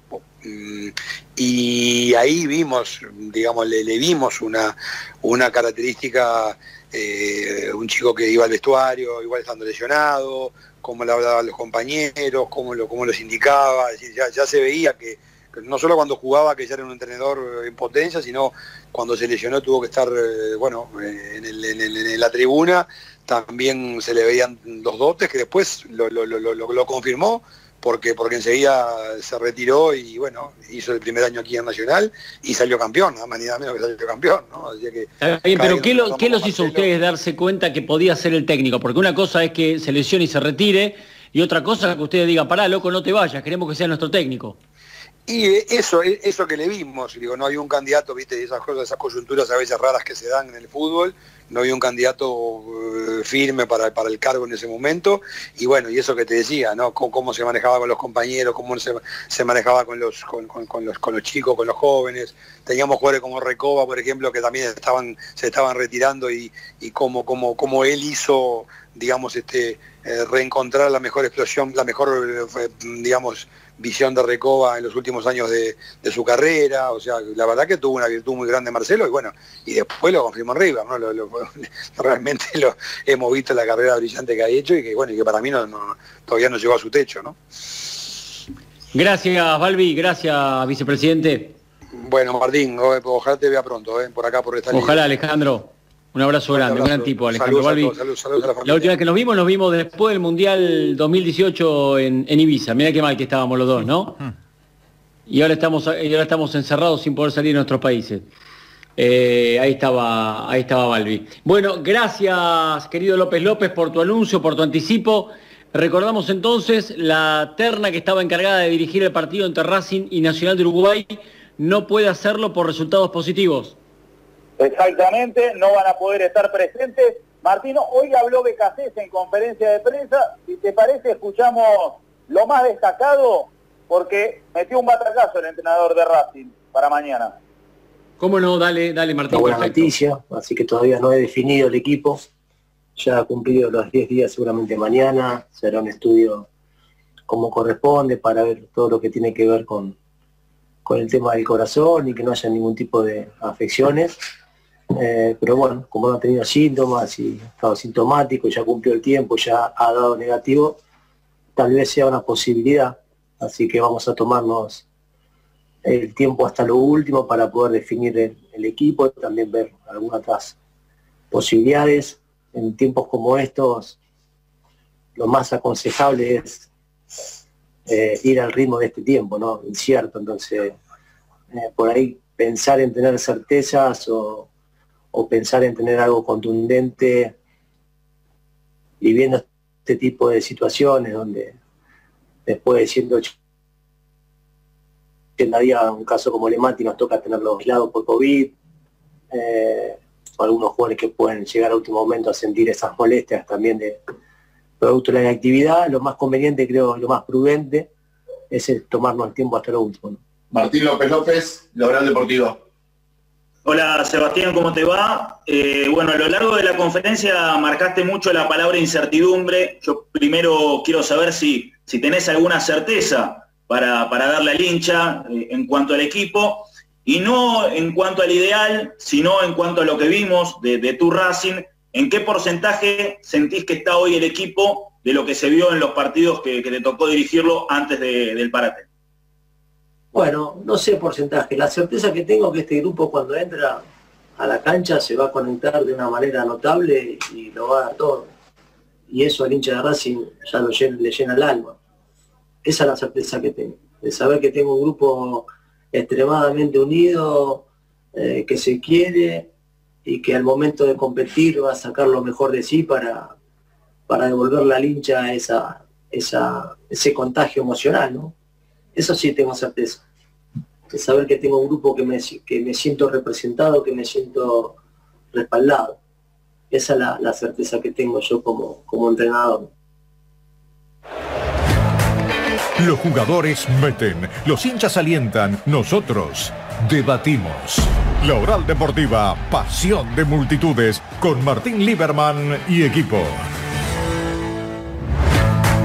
Y ahí vimos, digamos, le, vimos una, una característica, eh, un chico que iba al vestuario, igual estando lesionado, cómo le hablaba los compañeros, cómo, lo, cómo los indicaba, ya, se veía que, no solo cuando jugaba que ya era un entrenador en potencia, sino cuando se lesionó tuvo que estar, eh, bueno, en, en la tribuna. También se le veían los dotes que después lo, confirmó porque, porque enseguida se retiró y bueno, hizo el primer año aquí en Nacional y salió campeón, nada más ni nada menos que salió campeón, ¿no? pero ¿qué, los hizo ustedes darse cuenta que podía ser el técnico? Porque una cosa es que se lesione y se retire, y otra cosa es que ustedes digan, pará, loco, no te vayas, queremos que sea nuestro técnico. Y eso, eso que le vimos, digo, no hay un candidato, viste, esas cosas, esas coyunturas a veces raras que se dan en el fútbol, no había un candidato eh, firme para, para, el cargo en ese momento, y bueno, y eso que te decía, ¿no? cómo, se manejaba con los compañeros, cómo se, se manejaba con los, con, los, con los chicos, con los jóvenes, teníamos jugadores como Recoba, por ejemplo, que también estaban, se estaban retirando y, y cómo, cómo, cómo él hizo, digamos, este, eh, reencontrar la mejor explosión, la mejor, eh, digamos, visión de Recoba en los últimos años de, su carrera, o sea, la verdad que tuvo una virtud muy grande Marcelo y bueno, y después lo confirmó arriba, ¿no? realmente lo, hemos visto la carrera brillante que ha hecho y que bueno, y que para mí no, todavía no llegó a su techo, ¿no? Gracias, Balbi, gracias, vicepresidente. Bueno, Martín, ojalá te vea pronto, ¿eh? por acá por esta Ojalá, Alejandro. Un abrazo grande, un gran tipo, Alejandro Balbi. la, última vez que nos vimos, nos vimos después del Mundial 2018 en, Ibiza. Mira qué mal que estábamos los dos, ¿no? Y ahora estamos, y ahora estamos encerrados sin poder salir de nuestros países. Eh, ahí estaba, ahí estaba Balbi. Bueno, gracias, querido López López, por tu anuncio, por tu anticipo. Recordamos entonces la terna que estaba encargada de dirigir el partido entre Racing y Nacional de Uruguay no puede hacerlo por resultados positivos. Exactamente, no van a poder estar presentes. Martino, hoy habló Becasés en conferencia de prensa. Si te parece, escuchamos lo más destacado porque metió un batacazo el entrenador de Racing para mañana. ¿Cómo no? Dale, dale Martín. Una buena noticia, así que todavía no he definido el equipo. Ya ha cumplido los 10 días seguramente mañana. Será un estudio como corresponde para ver todo lo que tiene que ver con, con el tema del corazón y que no haya ningún tipo de afecciones. Eh, pero bueno, como no ha tenido síntomas y ha estado sintomático, ya cumplió el tiempo, ya ha dado negativo, tal vez sea una posibilidad, así que vamos a tomarnos el tiempo hasta lo último para poder definir el, el equipo, también ver algunas otras posibilidades. En tiempos como estos, lo más aconsejable es eh, ir al ritmo de este tiempo, ¿no? Incierto, entonces eh, por ahí pensar en tener certezas o, o pensar en tener algo contundente viviendo este tipo de situaciones donde después de 180 días, un caso como Lemati nos toca tenerlo aislado por COVID, eh, algunos jugadores que pueden llegar a último momento a sentir esas molestias también de producto de la inactividad, lo más conveniente, creo, lo más prudente, es el tomarnos el tiempo hasta lo último. Martín López López, Logral Deportivo. Hola Sebastián, ¿cómo te va? Eh, bueno, a lo largo de la conferencia marcaste mucho la palabra incertidumbre. Yo primero quiero saber si, si tenés alguna certeza para, para darle al hincha eh, en cuanto al equipo, y no en cuanto al ideal, sino en cuanto a lo que vimos de, tu Racing. ¿En qué porcentaje sentís que está hoy el equipo de lo que se vio en los partidos que, te tocó dirigirlo antes de- del parate? Bueno, no sé porcentaje. La certeza que tengo es que este grupo cuando entra a la cancha se va a conectar de una manera notable y lo va a dar todo. Y eso al hincha de Racing ya lo llena- le llena el alma. Esa es la certeza que tengo. De saber que tengo un grupo extremadamente unido, eh, que se quiere y que al momento de competir va a sacar lo mejor de sí para, para devolverle al hincha esa, ese contagio emocional, ¿no? Eso sí tengo certeza. Saber que tengo un grupo que me, que me siento representado, que me siento respaldado. Esa es la, la certeza que tengo yo como, como entrenador. Los jugadores meten, los hinchas alientan, nosotros debatimos. La Oral Deportiva, pasión de multitudes, con Martín Lieberman y equipo.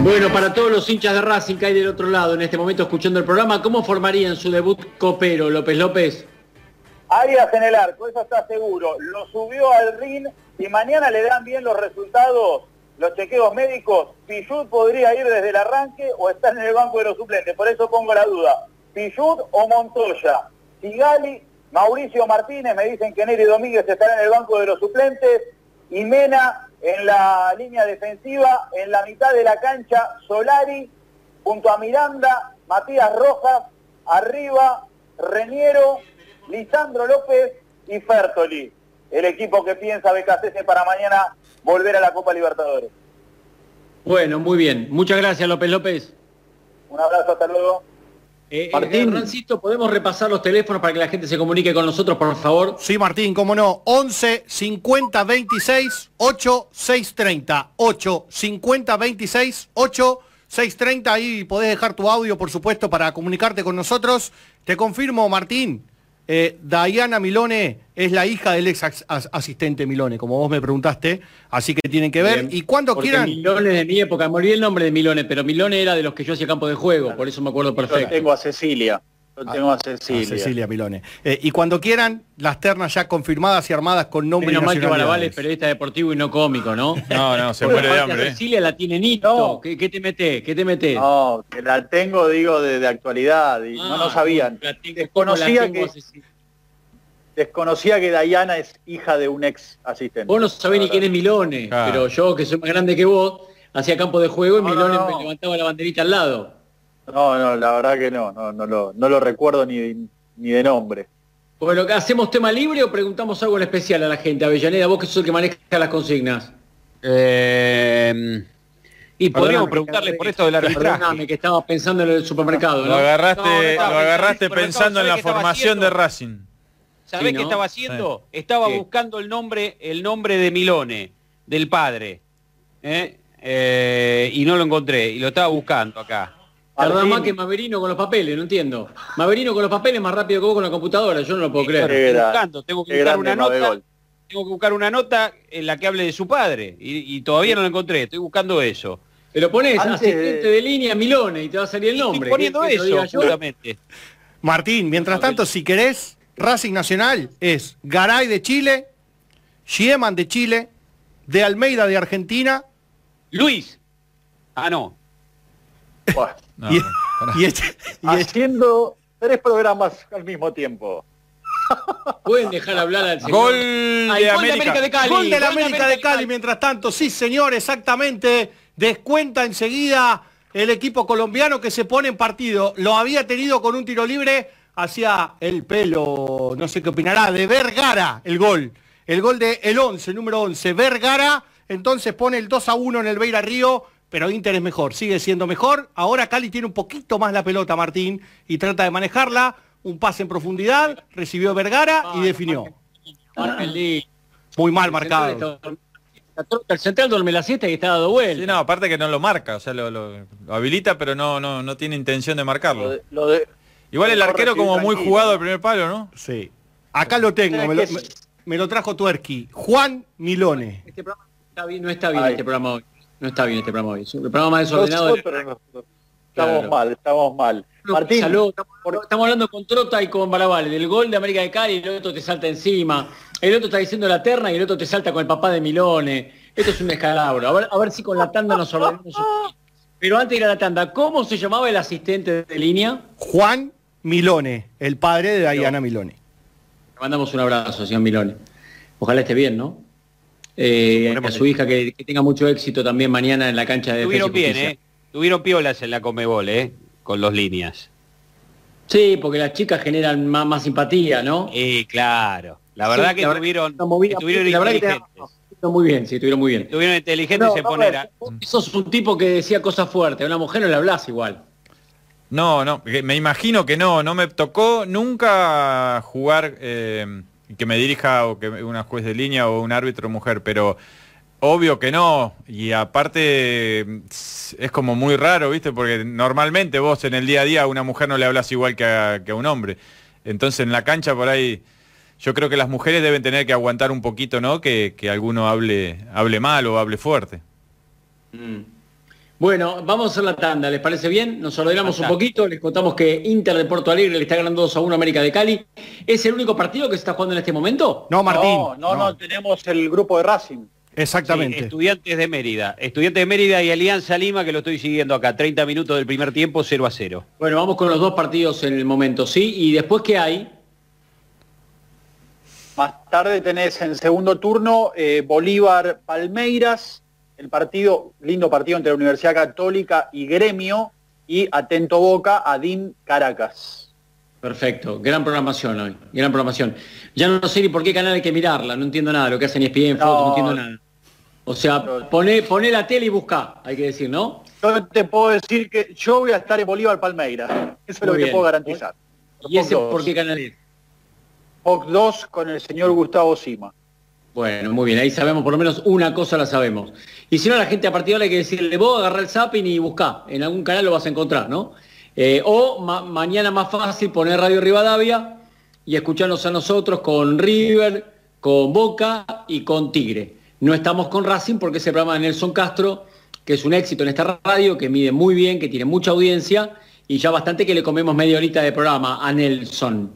Bueno, para todos los hinchas de Racing que hay del otro lado en este momento escuchando el programa, ¿cómo formarían su debut copero, López López? Arias en el arco, eso está seguro. Lo subió al ring y mañana le dan bien los resultados, los chequeos médicos. Pichut podría ir desde el arranque o estar en el banco de los suplentes. Por eso pongo la duda. Pichut o Montoya. Sigali, Mauricio Martínez, me dicen que Neri Domínguez estará en el banco de los suplentes. Y Mena en la línea defensiva, en la mitad de la cancha, Solari, junto a Miranda, Matías Rojas, arriba, Reñero, Lisandro López y Fertoli. El equipo que piensa BKCS para mañana volver a la Copa Libertadores. Bueno, muy bien. Muchas gracias, López López. Un abrazo, hasta luego. Eh, Martín. Rancito, ¿podemos repasar los teléfonos para que la gente se comunique con nosotros, por favor? Sí, Martín, cómo no. 11 50 26 8 630. 8 50 26 8 630. Ahí podés dejar tu audio, por supuesto, para comunicarte con nosotros. Te confirmo, Martín. Eh, Diana Milone es la hija del ex as- as- asistente Milone, como vos me preguntaste, así que tienen que ver. Bien. Y cuando quieran. Milone de mi época, me olvidé el nombre de Milone, pero Milone era de los que yo hacía campo de juego, por eso me acuerdo perfecto. tengo a Cecilia. Yo tengo a Ah, Cecilia. Cecilia Milone. Eh, y cuando quieran, las ternas ya confirmadas y armadas con nombre Menos mal que. Baraval es periodista deportivo y no cómico, ¿no? No, no, se muere de a hambre. Cecilia la tiene Nito. ¿Qué, qué te metés? ¿Qué te metés? No, que la tengo, digo, de, de actualidad. Y no, no Ah, sabían. la tengo- Desconocía la tengo que, a Cecilia. desconocía que Dayana es hija de un ex asistente. Vos no sabés ni quién es Milone, Claro. pero yo, que soy más grande que vos, hacía campo de juego y No, no, Milone no. me levantaba la banderita al lado. No, no, la verdad que no, no, no, lo, no lo recuerdo ni, ni de nombre. Bueno, ¿hacemos tema libre o preguntamos algo en especial a la gente? Avellaneda, vos que sos el que maneja las consignas. Eh, y podríamos preguntarle por esto del arbitraje. Perdóname, que estaba pensando en el supermercado, ¿no? Lo agarraste, No, no estaba lo agarraste pensando en ¿sabés la formación de? Racing. ¿Sabés Sí, qué estaba haciendo? Estaba buscando el nombre, el nombre de Milone, del padre. ¿eh? Eh, y no lo encontré, y lo estaba buscando acá. Tardás más que Maverino con los papeles, no entiendo. Maverino con los papeles más rápido que vos con la computadora, yo no lo puedo creer. Estoy buscando, tengo que buscar una nota. Tengo que buscar una nota en la que hable de su padre. Y, y todavía no lo encontré, estoy buscando eso. Pero pones Antes asistente de- línea Milone y te va a salir el nombre. Estoy poniendo ¿Qué- qué te lo eso, diga yo? justamente. Martín, mientras tanto, si querés, Racing Nacional es Garay de Chile, Schiemann de Chile, de Almeida de Argentina. Luis. Ah, no. Bueno, y, y este- y este- haciendo tres programas al mismo tiempo. Pueden dejar hablar al señor. Gol Ay, de América. de Cali. Gol de la gol América de Cali, mientras tanto, sí señor, exactamente. Descuenta enseguida el equipo colombiano que se pone en partido. Lo había tenido con un tiro libre hacia el pelo, no sé qué opinará, de Vergara el gol. El gol de el 11, número 11, Vergara. Entonces pone el 2 a 1 en el Beira Río, pero Inter es mejor, sigue siendo mejor. Ahora Cali tiene un poquito más la pelota, Martín, y trata de manejarla. Un pase en profundidad, recibió Vergara y definió. El. Muy mal El marcado. El central duerme la siesta y está dado vuelta. Sí, no, aparte que no lo marca, o sea, lo, lo- lo habilita, pero no, no, no tiene intención de marcarlo. Lo de- Igual el arquero como muy tranquilo. jugado al primer palo, ¿no? Sí. Acá lo tengo, me lo, me- me lo trajo Tuerqui. Juan Milone. Este programa está bien- no está bien Ay. este programa hoy. No está bien este programa hoy. Es un programa más desordenado. nosotros no- Estamos Claro. mal, estamos mal. Martín, Salud, estamos, estamos hablando con Trota y con Barabale del gol de América de Cali, el otro te salta encima, el otro está diciendo la terna y el otro te salta con el papá de Milone. Esto es un descalabro. A ver, a ver si con la tanda nos ordenamos. un poquito. Pero antes de ir a la tanda, ¿cómo se llamaba el asistente de línea? Juan Milone, el padre de Diana Milone. Le mandamos un abrazo, señor Milone. Ojalá esté bien, ¿no? Eh, a su hija que, que tenga mucho éxito también mañana en la cancha de Tuvieron bien. ¿eh? Tuvieron piolas en la Comebol, ¿eh? Con los líneas. Sí, porque las chicas generan más, más simpatía, ¿no? Y claro. La verdad Sí, que la tuvieron, movida- estuvieron la verdad que inteligentes. Estuvieron muy bien, sí, estuvieron muy bien. Estuvieron inteligentes No, en no, poner a... sos un tipo que decía cosas fuertes, a una mujer no le hablas igual. No, no, me imagino que no, no me tocó nunca jugar eh, que me dirija o que una juez de línea o un árbitro mujer, pero obvio que no. Y aparte es como muy raro, ¿viste? Porque normalmente vos en el día a día a una mujer no le hablas igual que a, un hombre. Entonces en la cancha por ahí yo creo que las mujeres deben tener que aguantar un poquito, ¿no? Que, que alguno hable, hable mal o hable fuerte. Bueno, vamos a hacer la tanda, ¿les parece bien? Nos ordenamos un poquito, les contamos que Inter de Porto Alegre le está ganando 2 a 1 a América de Cali. ¿Es el único partido que se está jugando en este momento? No, Martín. no, no, no, tenemos el grupo de Racing. Exactamente. Sí, estudiantes de Mérida. Estudiantes de Mérida y Alianza Lima, que lo estoy siguiendo acá. 30 minutos del primer tiempo, 0 a 0. Bueno, vamos con los dos partidos en el momento, ¿sí? Y después, ¿qué hay? Más tarde tenés en segundo turno eh, Bolívar Palmeiras, el partido, lindo partido entre la Universidad Católica y Gremio, y Atento Boca, Adín Caracas. Perfecto, gran programación hoy, gran programación. Ya no sé ni por qué canal hay que mirarla, no entiendo nada, lo que hacen ESPN, No. fotos, no entiendo nada. O sea, poné, poné la tele y busca, hay que decir, ¿no? Yo te puedo decir que yo voy a estar en Bolívar Palmeiras. Eso es lo que te puedo garantizar. ¿Y ese Fox por 2. qué canal es? Fox 2 con el señor Gustavo Sima. Bueno, muy bien, ahí sabemos, por lo menos una cosa la sabemos. Y si no, la gente a partir de ahora hay que decirle, vos agarrar el zapping y buscá, en algún canal lo vas a encontrar, ¿no? Eh, o ma- mañana más fácil poner Radio Rivadavia y escucharnos a nosotros con River, con Boca y con Tigre. No estamos con Racing porque ese programa de Nelson Castro, que es un éxito en esta radio, que mide muy bien, que tiene mucha audiencia y ya bastante que le comemos media horita de programa a Nelson.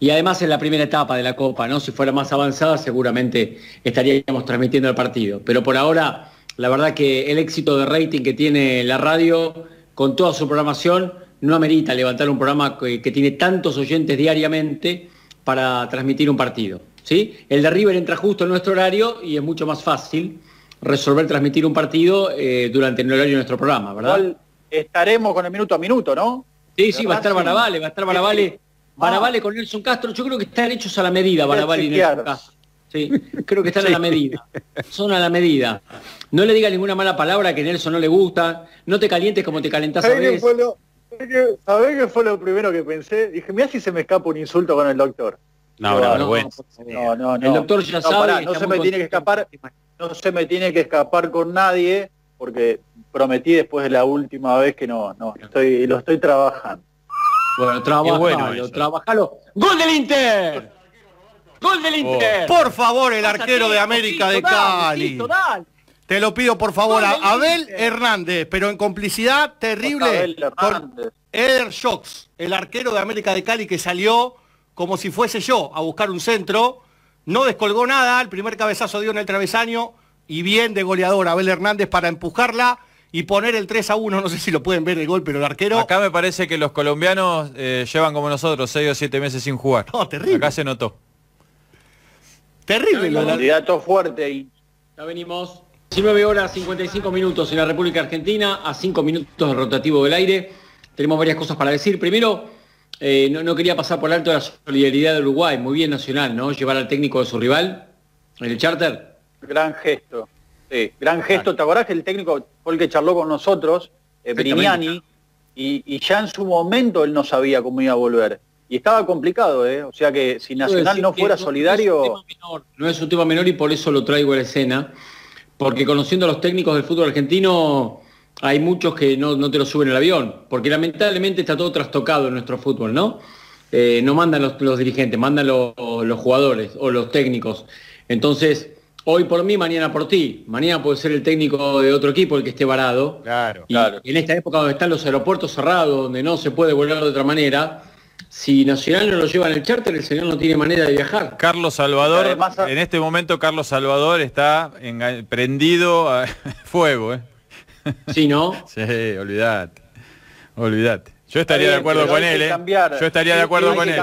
Y además en la primera etapa de la Copa, ¿no? Si fuera más avanzada, seguramente estaríamos transmitiendo el partido. Pero por ahora, la verdad que el éxito de rating que tiene la radio, con toda su programación, no amerita levantar un programa que, que tiene tantos oyentes diariamente para transmitir un partido. ¿sí? El de River entra justo en nuestro horario y es mucho más fácil resolver transmitir un partido eh, durante el horario de nuestro programa, ¿verdad? Igual estaremos con el minuto a minuto, ¿no? Sí, sí, va a estar. Barabale, va a estar Barabale. Barabale con Nelson Castro, yo creo que están hechos a la medida, Barabale y. Nelson Castro. Sí, creo que están a la medida. Son a la medida. No le diga ninguna mala palabra que Nelson no le gusta. No te calientes como te calentás a ¿Sabés qué veces. sabés qué- fue lo primero que pensé? Dije, mira si se me escapa un insulto con el doctor. No, No, no, vergüenza. No, no, no. El doctor ya No, sabe. pará, no está se me tiene que escapar, no se me tiene que escapar con nadie, porque prometí después de la última vez que no, no, estoy, lo estoy trabajando. Bueno, trabajalo, bueno trabajalo. ¡Gol del Inter! ¡Gol del Inter! Por favor, el arquero de América de Cali. Te lo pido por favor a Abel Inter. Hernández, pero en complicidad terrible Abel con Hernández. Eder Shocks, el arquero de América de Cali que salió como si fuese yo a buscar un centro, no descolgó nada, el primer cabezazo dio en el travesaño y bien de goleador Abel Hernández para empujarla y poner el 3 a 1. No sé si lo pueden ver el gol, pero el arquero. Acá me parece que los colombianos eh, llevan como nosotros 6 o 7 meses sin jugar. No, terrible. Acá se notó. Terrible lo de Candidato fuerte y Ya venimos. 19 horas 55 minutos en la República Argentina, a 5 minutos del rotativo del aire. Tenemos varias cosas para decir. Primero, eh, no, no quería pasar por alto la solidaridad de Uruguay. Muy bien Nacional, ¿no? Llevar al técnico de su rival en el charter. gran gesto. Sí, gran gesto. ¿Te acordás que el técnico fue el que charló con nosotros, eh, Brignani, y, y ya en su momento él no sabía cómo iba a volver? Y estaba complicado, ¿eh? O sea que si Nacional no fuera no- solidario... No es un tema menor y por eso lo traigo a la escena. Porque conociendo a los técnicos del fútbol argentino, hay muchos que no, no te lo suben al avión. Porque lamentablemente está todo trastocado en nuestro fútbol, ¿no? Eh, no mandan los, los dirigentes, mandan los, los jugadores o los técnicos. Entonces, hoy por mí, mañana por ti. Mañana puede ser el técnico de otro equipo el que esté varado. Claro, Y en esta época donde están los aeropuertos cerrados, donde no se puede volar de otra manera, si Nacional no lo lleva en el charter, el señor no tiene manera de viajar. Carlos Salvador, en este momento Carlos Salvador está prendido a fuego, ¿eh? Sí, ¿no? sí, olvídate. Olvídate. Yo Está estaría de acuerdo con él, ¿eh? Yo estaría de acuerdo con él.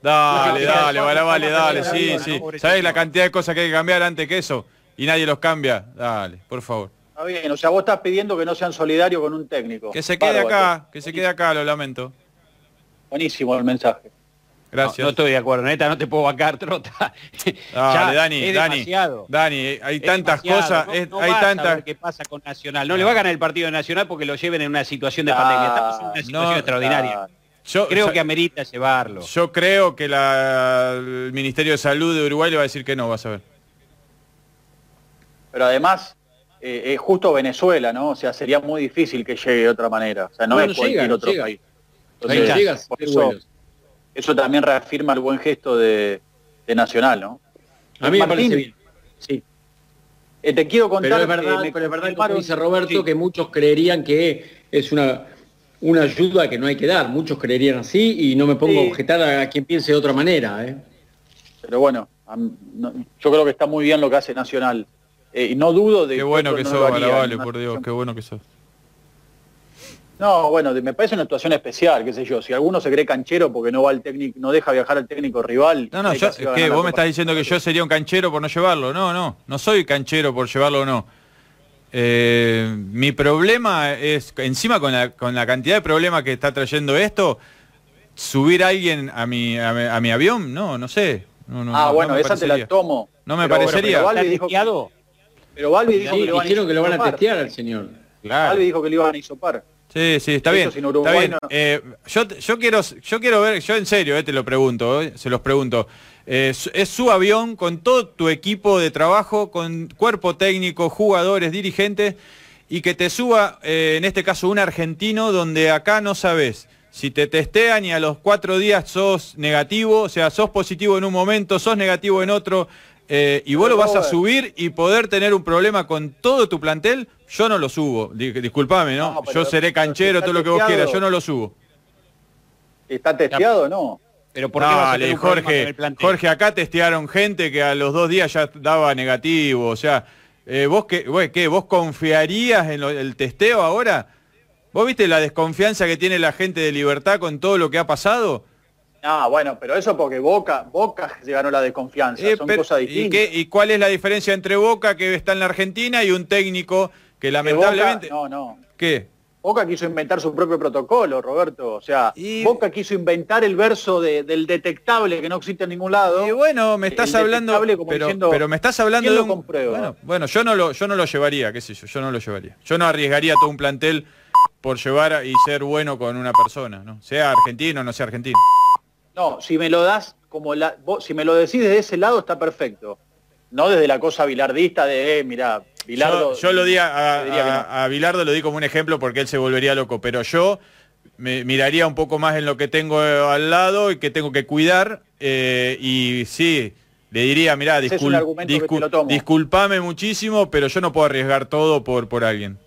Dale, dale, vale, vale, dale, sí, sí. ¿Sabes la cantidad de cosas que hay que cambiar antes que eso? Y nadie los cambia. Dale, por favor. Está bien, o sea, vos estás pidiendo que no sean solidarios con un técnico. Que se quede acá, que se quede acá, lo lamento. Buenísimo el mensaje. Gracias. No, no estoy de acuerdo, neta, no te puedo bancar, trota. Dale, Ya, Dani, es Dani, demasiado. Dani, hay Es tantas demasiado, cosas, no- es- no hay tantas... qué pasa con Nacional. No le va a ganar el partido de Nacional porque lo lleven en una situación de pandemia. Estamos en una situación no, extraordinaria. Yo- Creo o sea, que amerita llevarlo. Yo creo que la- el Ministerio de Salud de Uruguay le va a decir que no, vas a ver. Pero además, eh, es justo Venezuela, ¿no? O sea, sería muy difícil que llegue de otra manera. O sea, no, No, es no cualquier llega, no otro llega. país. No Entonces, llegas, por qué eso, vuelos. Eso también reafirma el buen gesto de, de Nacional, ¿no? A mí me Martín, parece bien. Sí. eh, te quiero contar Pero es que verdad, me pero es verdad como confirmaron- dice Roberto Sí. que muchos creerían que es una, una ayuda que no hay que dar. Muchos creerían así y no me pongo Sí. a objetar a quien piense de otra manera. ¿eh? Pero bueno, yo creo que está muy bien lo que hace Nacional. Eh, y no dudo de Qué bueno otro que no sos, una por Dios, qué bueno que sos. No, bueno, me parece una situación especial, qué sé yo. Si alguno se cree canchero porque no va al técnico, no deja viajar al técnico rival. No, no, yo, que ¿Vos me estás diciendo que yo sería un canchero por no llevarlo? No, no, no soy canchero por llevarlo o no. Eh, mi problema es, encima con la, con la cantidad de problemas que está trayendo esto, subir a alguien a mi, a mi, a mi avión, no, no sé. No, no, Ah, no, bueno, no me esa te la parecería. tomo. No me Pero- parecería. Pero, Balbi dijo, ¿Testeado? pero Balbi dijo Sí, que lo van a dijeron que lo van a hisopar. testear al señor. Balbi dijo que lo iban a hisopar. Sí, sí, está bien. sin Está bien. no- Eh, yo, yo quiero, yo quiero ver, yo en serio, eh, te lo pregunto, eh, se los pregunto. Su- es su avión con todo tu equipo de trabajo, con cuerpo técnico, jugadores, dirigentes, y que te suba, en este caso, un argentino donde acá no sabes si te testean y a los cuatro días sos negativo, o sea, sos positivo en un momento, sos negativo en otro, eh, y vos lo vas a subir y poder tener un problema con todo tu plantel, yo no lo subo. Di- Disculpame, ¿no? No, pero- yo seré canchero, todo lo que vos quieras, yo no lo subo. ¿Está testeado o no? Pero ¿por qué vas a tener con Jorge, el? Jorge, acá testearon gente que a los dos días ya daba negativo, o sea, eh, vos qué, vos qué, vos confiarías en lo- el testeo ahora? ¿Vos viste la desconfianza que tiene la gente de Libertad con todo lo que ha pasado? Ah, bueno, pero eso porque Boca, Boca se ganó la desconfianza, Eh, son pero- cosas ¿y, distintas. qué- ¿Y cuál es la diferencia entre Boca, que está en la Argentina, y un técnico que Que lamentablemente... Boca- no, no. ¿Qué? Boca quiso inventar su propio protocolo, Roberto. O sea, Boca quiso inventar el verso de- del detectable que no existe en ningún lado. Y bueno, me estás El hablando, como pero, diciendo, pero me estás hablando ¿quién de lo un... Bueno, bueno, yo no lo, yo no lo llevaría, qué sé yo, yo no lo llevaría. Yo no arriesgaría todo un plantel por llevar y ser bueno con una persona, ¿no? Sea argentino o no sea argentino. No, si me lo das como la, vos- si me lo decís desde ese lado está perfecto. No desde la cosa bilardista de, eh, mira, Bilardo. yo, yo lo di a, que no. a- a Bilardo, lo di como un ejemplo porque él se volvería loco, pero yo me miraría un poco más en lo que tengo eh, al lado y que tengo que cuidar eh, y sí, le diría, mirá, discul- disculpame muchísimo, pero yo no puedo arriesgar todo por, por alguien.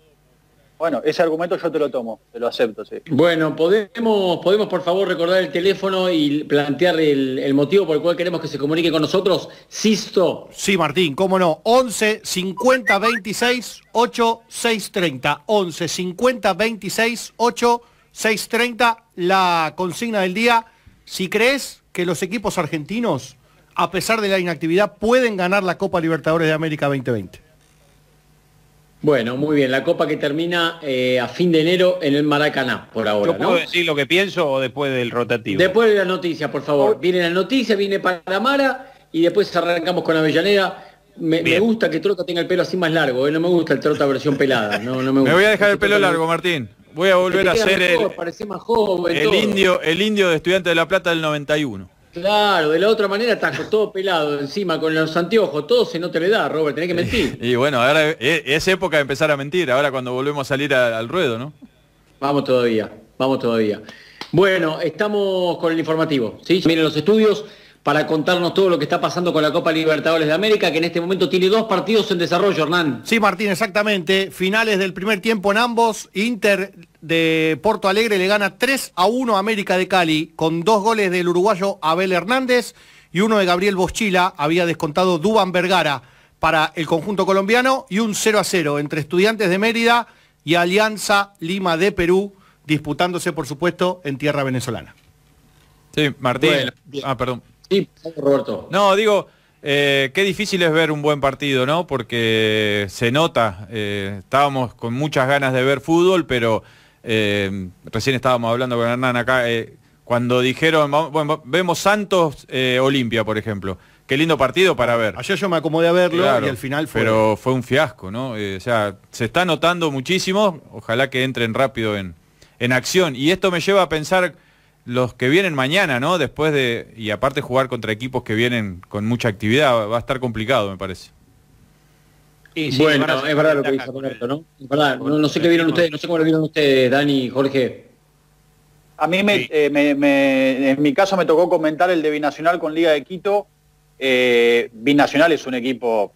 Bueno, ese argumento yo te lo tomo, te lo acepto, sí. Bueno, podemos, podemos por favor recordar el teléfono y plantear el, el motivo por el cual queremos que se comunique con nosotros. Sisto. Sí, Martín, cómo no. 11 50 26 8 630. 11 50 26 8 630. La consigna del día. Si crees que los equipos argentinos, a pesar de la inactividad, pueden ganar la Copa Libertadores de América 2020. Bueno, muy bien. La Copa que termina eh, a fin de enero en el Maracaná, por ahora, ¿Yo puedo ¿no? decir lo que pienso o después del rotativo? Después de la noticia, por favor. Viene la noticia, viene Paramara y después arrancamos con Avellaneda. Me, me gusta que Trota tenga el pelo así más largo, ¿eh? no me gusta el Trota versión pelada. No, no me, gusta. Me voy a dejar el pelo largo, Martín. Voy a volver a ser el, mejor, parecés más joven, el todo. indio, el indio de Estudiante de La Plata del 91. Claro, de la otra manera está todo pelado encima con los anteojos, todo se no te le da, Robert, tenés que mentir. Y bueno, ahora es, es época de empezar a mentir, ahora cuando volvemos a salir a- al ruedo, ¿no? Vamos todavía, vamos todavía. Bueno, estamos con el informativo, ¿sí? Miren los estudios para contarnos todo lo que está pasando con la Copa Libertadores de América, que en este momento tiene dos partidos en desarrollo, Hernán. Sí, Martín, exactamente. Finales del primer tiempo en ambos. Inter de Porto Alegre le gana 3 a 1 a América de Cali con dos goles del uruguayo Abel Hernández y uno de Gabriel Boschila. Había descontado Duban Vergara para el conjunto colombiano y un 0 a 0 entre Estudiantes de Mérida y Alianza Lima de Perú, disputándose, por supuesto, en tierra venezolana. Sí, Martín. Bueno, ah, perdón. Sí, Roberto. No, digo, eh, qué difícil es ver un buen partido, ¿no? Porque se nota, eh, estábamos con muchas ganas de ver fútbol, pero eh, recién estábamos hablando con Hernán acá, eh, cuando dijeron, vamos- bueno, vemos Santos eh, Olimpia, por ejemplo. Qué lindo partido para ver. Ayer yo me acomodé a verlo Claro, y al final fue... Pero fue un fiasco, ¿no? Eh, o sea, se está notando muchísimo, ojalá que entren rápido en, en acción. Y esto me lleva a pensar los que vienen mañana, ¿no? Después de, y aparte jugar contra equipos que vienen con mucha actividad, va a estar complicado, me parece. bueno, es verdad lo que dice Roberto, ¿no? Es verdad, no, no sé qué vieron ustedes, no sé cómo lo vieron ustedes, Dani, Jorge. A mí, me, eh, me- me- en mi caso, me tocó comentar el de Binacional con Liga de Quito. Eh, Binacional es un equipo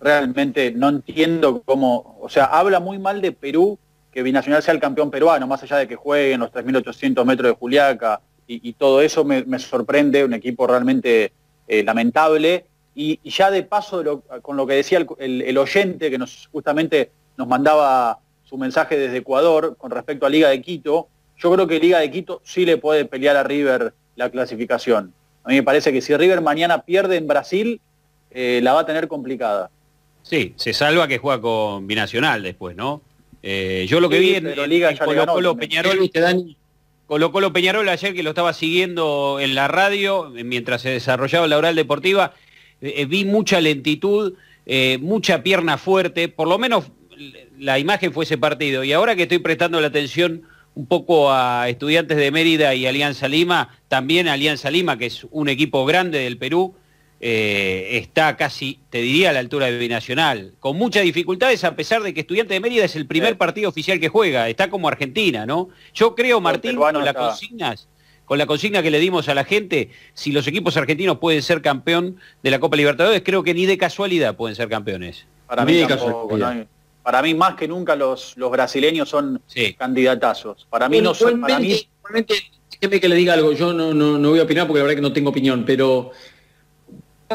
realmente, no entiendo cómo, o sea, habla muy mal de Perú, que Binacional sea el campeón peruano, más allá de que juegue los 3.800 metros de Juliaca y, todo eso me, sorprende, un equipo realmente eh, lamentable. Y, ya de paso, con lo que decía el, oyente, que justamente nos mandaba su mensaje desde Ecuador con respecto a Liga de Quito, yo creo que Liga de Quito sí le puede pelear a River la clasificación. A mí me parece que si River mañana pierde en Brasil, eh, la va a tener complicada. Sí, se salva que juega con Binacional después, ¿no? Eh, yo lo que Sí, vi en, Liga Colo Colo. Peñarol, ¿Qué viste, Dani? Colo Colo Peñarol ayer que lo estaba siguiendo en la radio eh, mientras se desarrollaba la oral deportiva, eh, vi mucha lentitud, eh, mucha pierna fuerte, por lo menos la imagen fue ese partido. Y ahora que estoy prestando la atención un poco a estudiantes de Mérida y Alianza Lima, también Alianza Lima, que es un equipo grande del Perú, eh, está casi, te diría, a la altura de Binacional, con muchas dificultades, a pesar de que Estudiante de Mérida es el primer partido oficial que juega, está como Argentina, ¿no? Yo creo, Martín, con las consignas, con la consigna que le dimos a la gente, si los equipos argentinos pueden ser campeón de la Copa Libertadores, creo que ni de casualidad pueden ser campeones. Para mí, tampoco, no hay- para mí más que nunca los, los brasileños son candidatazos. Para mí no son, para mí Igualmente, déjeme que le diga algo, yo no, no, no voy a opinar porque la verdad que no tengo opinión, pero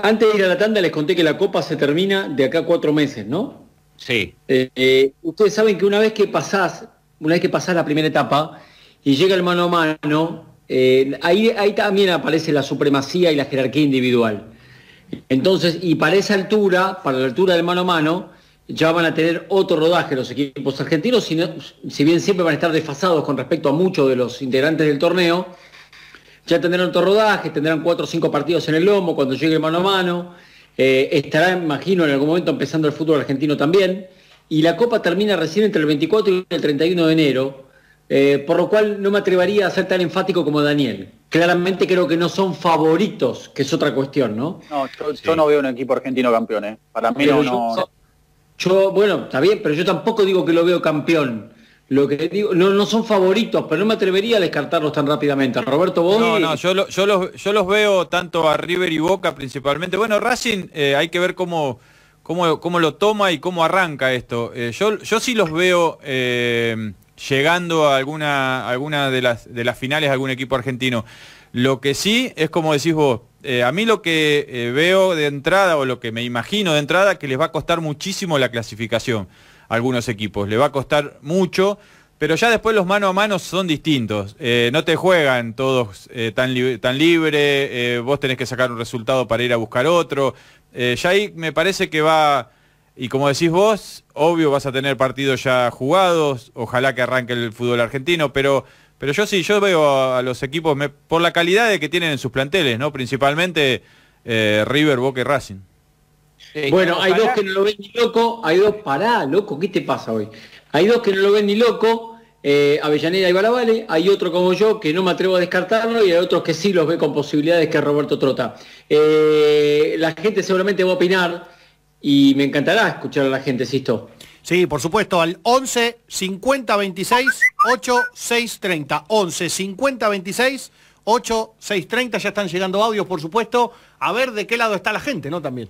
antes de ir a la tanda les conté que la Copa se termina de acá a cuatro meses, ¿no? Sí. Eh, eh, ustedes saben que una vez que pasás, una vez que pasás la primera etapa y llega el mano a mano, eh, ahí, ahí también aparece la supremacía y la jerarquía individual. Entonces, y para esa altura, para la altura del mano a mano, ya van a tener otro rodaje los equipos argentinos, si, no- si bien siempre van a estar desfasados con respecto a muchos de los integrantes del torneo, ya tendrán otro rodaje, tendrán cuatro o cinco partidos en el lomo cuando llegue el mano a mano, eh, estará, imagino, en algún momento empezando el fútbol argentino también, y la Copa termina recién entre el 24 y el 31 de enero, eh, por lo cual no me atrevería a ser tan enfático como Daniel. Claramente creo que no son favoritos, que es otra cuestión, ¿no? no, yo, yo no veo un equipo argentino campeón. ¿eh? Para mí Pero no, yo- no- no. Yo, bueno, está bien, pero yo tampoco digo que lo veo campeón. Lo que digo, no, no son favoritos, pero no me atrevería a descartarlos tan rápidamente. Roberto, vos. No, no, yo, lo- yo, los, yo los veo tanto a River y Boca principalmente. Bueno, Racing eh, hay que ver cómo, cómo, cómo lo toma y cómo arranca esto. Eh, yo, yo sí los veo eh, llegando a alguna, alguna de, las, de las finales de algún equipo argentino. Lo que sí es como decís vos, eh, a mí lo que veo de entrada o lo que me imagino de entrada que les va a costar muchísimo la clasificación algunos equipos, le va a costar mucho pero ya después los mano a mano son distintos. Eh, no te juegan todos eh, tan, tan libre, eh, vos tenés que sacar un resultado para ir a buscar otro. ya ahí me parece que va, y como decís vos, obvio vas a tener partidos ya jugados, ojalá que arranque el fútbol argentino, pero, pero yo sí, yo veo a, los equipos por la calidad que tienen en sus planteles, ¿no? Principalmente River, Boca y Racing. Bueno, hay dos que no lo ven ni loco, hay dos, pará, loco, ¿qué te pasa hoy? Hay dos que no lo ven ni loco, eh, Avellaneda y Balavale, hay otro como yo que no me atrevo a descartarlo y hay otros que sí los ve con posibilidades que es Roberto Trota. Eh, la gente seguramente va a opinar y me encantará escuchar a la gente, Sisto. Sí, por supuesto, al 11 50 26 8 6 30. 11 50 26 8 6 30. Ya están llegando audios, por supuesto. A ver de qué lado está la gente, ¿no? También.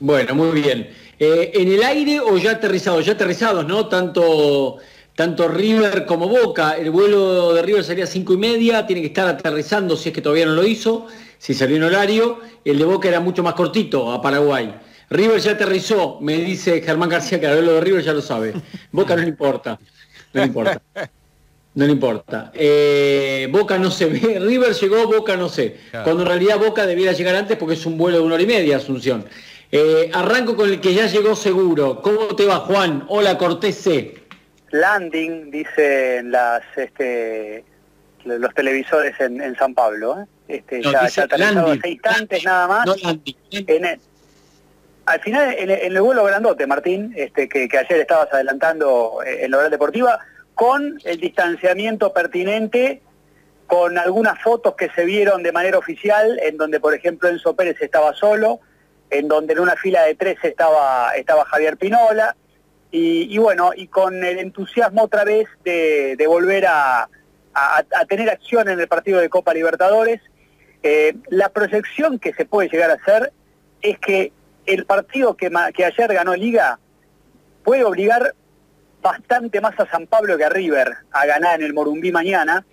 Bueno, muy bien. Eh, ¿En el aire o ya aterrizados? Ya aterrizados, ¿no? Tanto, tanto River como Boca. El vuelo de River sería cinco y media, tiene que estar aterrizando si es que todavía no lo hizo, si salió en horario. El de Boca era mucho más cortito a Paraguay. River ya aterrizó, me dice Germán García que lo de River ya lo sabe. Boca no le importa. No le importa. No le importa. Eh, Boca no se ve. River llegó, Boca no sé. Cuando en realidad Boca debiera llegar antes porque es un vuelo de una hora y media, Asunción. Eh, arranco con el que ya llegó seguro. ¿Cómo te va, Juan? Hola, Cortés C. Landing, dicen las, este, los televisores en, San Pablo. ¿eh? Este, ya, ya seis instantes nada más. al final, en, el vuelo grandote, Martín, este, que, ayer estabas adelantando eh, en la hora deportiva, con el distanciamiento pertinente con algunas fotos que se vieron de manera oficial, en donde, por ejemplo, Enzo Pérez estaba solo, en donde en una fila de tres estaba, estaba Javier Pinola, y, bueno, y con el entusiasmo otra vez de, volver a, tener acción en el partido de Copa Libertadores. Eh, la proyección que se puede llegar a hacer es que el partido que, que ayer ganó Liga puede obligar bastante más a San Pablo que a River a ganar en el Morumbí mañana,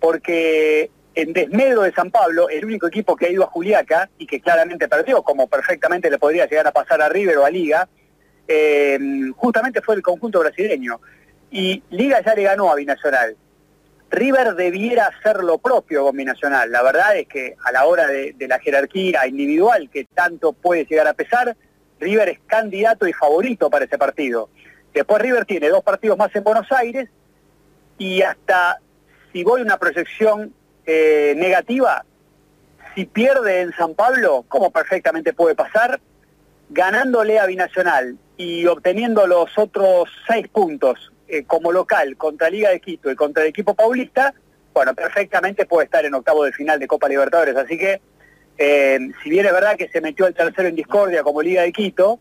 porque en desmedro de San Pablo, el único equipo que ha ido a Juliaca y que claramente perdió, como perfectamente le podría llegar a pasar a River o a Liga, eh, justamente fue el conjunto brasileño. Y Liga ya le ganó a Binacional. River debiera hacer lo propio con Binacional. La verdad es que a la hora de, de la jerarquía individual que tanto puede llegar a pesar, River es candidato y favorito para ese partido. Después River tiene dos partidos más en Buenos Aires y hasta si voy a una proyección eh, negativa, si pierde en San Pablo, como perfectamente puede pasar, ganándole a Binacional y obteniendo los otros seis puntos eh, como local contra Liga de Quito y contra el equipo paulista, bueno, perfectamente puede estar en octavo de final de Copa Libertadores. Así que, eh, si bien es verdad que se metió el tercero en discordia como Liga de Quito,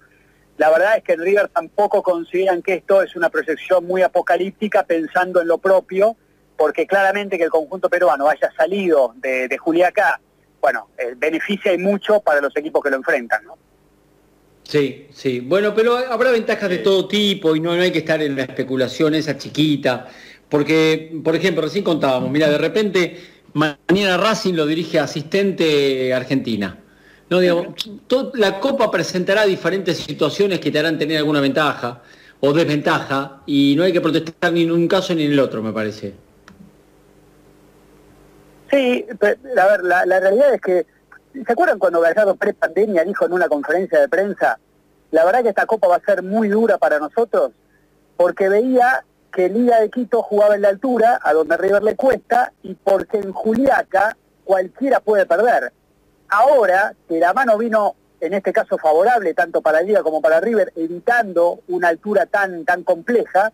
la verdad es que en River tampoco consideran que esto es una proyección muy apocalíptica pensando en lo propio porque claramente que el conjunto peruano haya salido de, de Juliaca, bueno, eh, beneficia y mucho para los equipos que lo enfrentan, ¿no? Sí, sí. Bueno, pero habrá ventajas de todo tipo y no, hay que estar en la especulación esa chiquita. Porque, por ejemplo, recién contábamos, mira, de repente mañana Racing lo dirige asistente Argentina. No, digamos, la Copa presentará diferentes situaciones que te harán tener alguna ventaja o desventaja y no hay que protestar ni en un caso ni en el otro, me parece. Sí, a ver, la, realidad es que, ¿se acuerdan cuando Gallardo pre-pandemia dijo en una conferencia de prensa, la verdad que esta copa va a ser muy dura para nosotros? Porque veía que Liga de Quito jugaba en la altura, a donde River le cuesta, y porque en Juliaca cualquiera puede perder. Ahora, que la mano vino, en este caso favorable, tanto para Liga como para River, evitando una altura tan, tan compleja,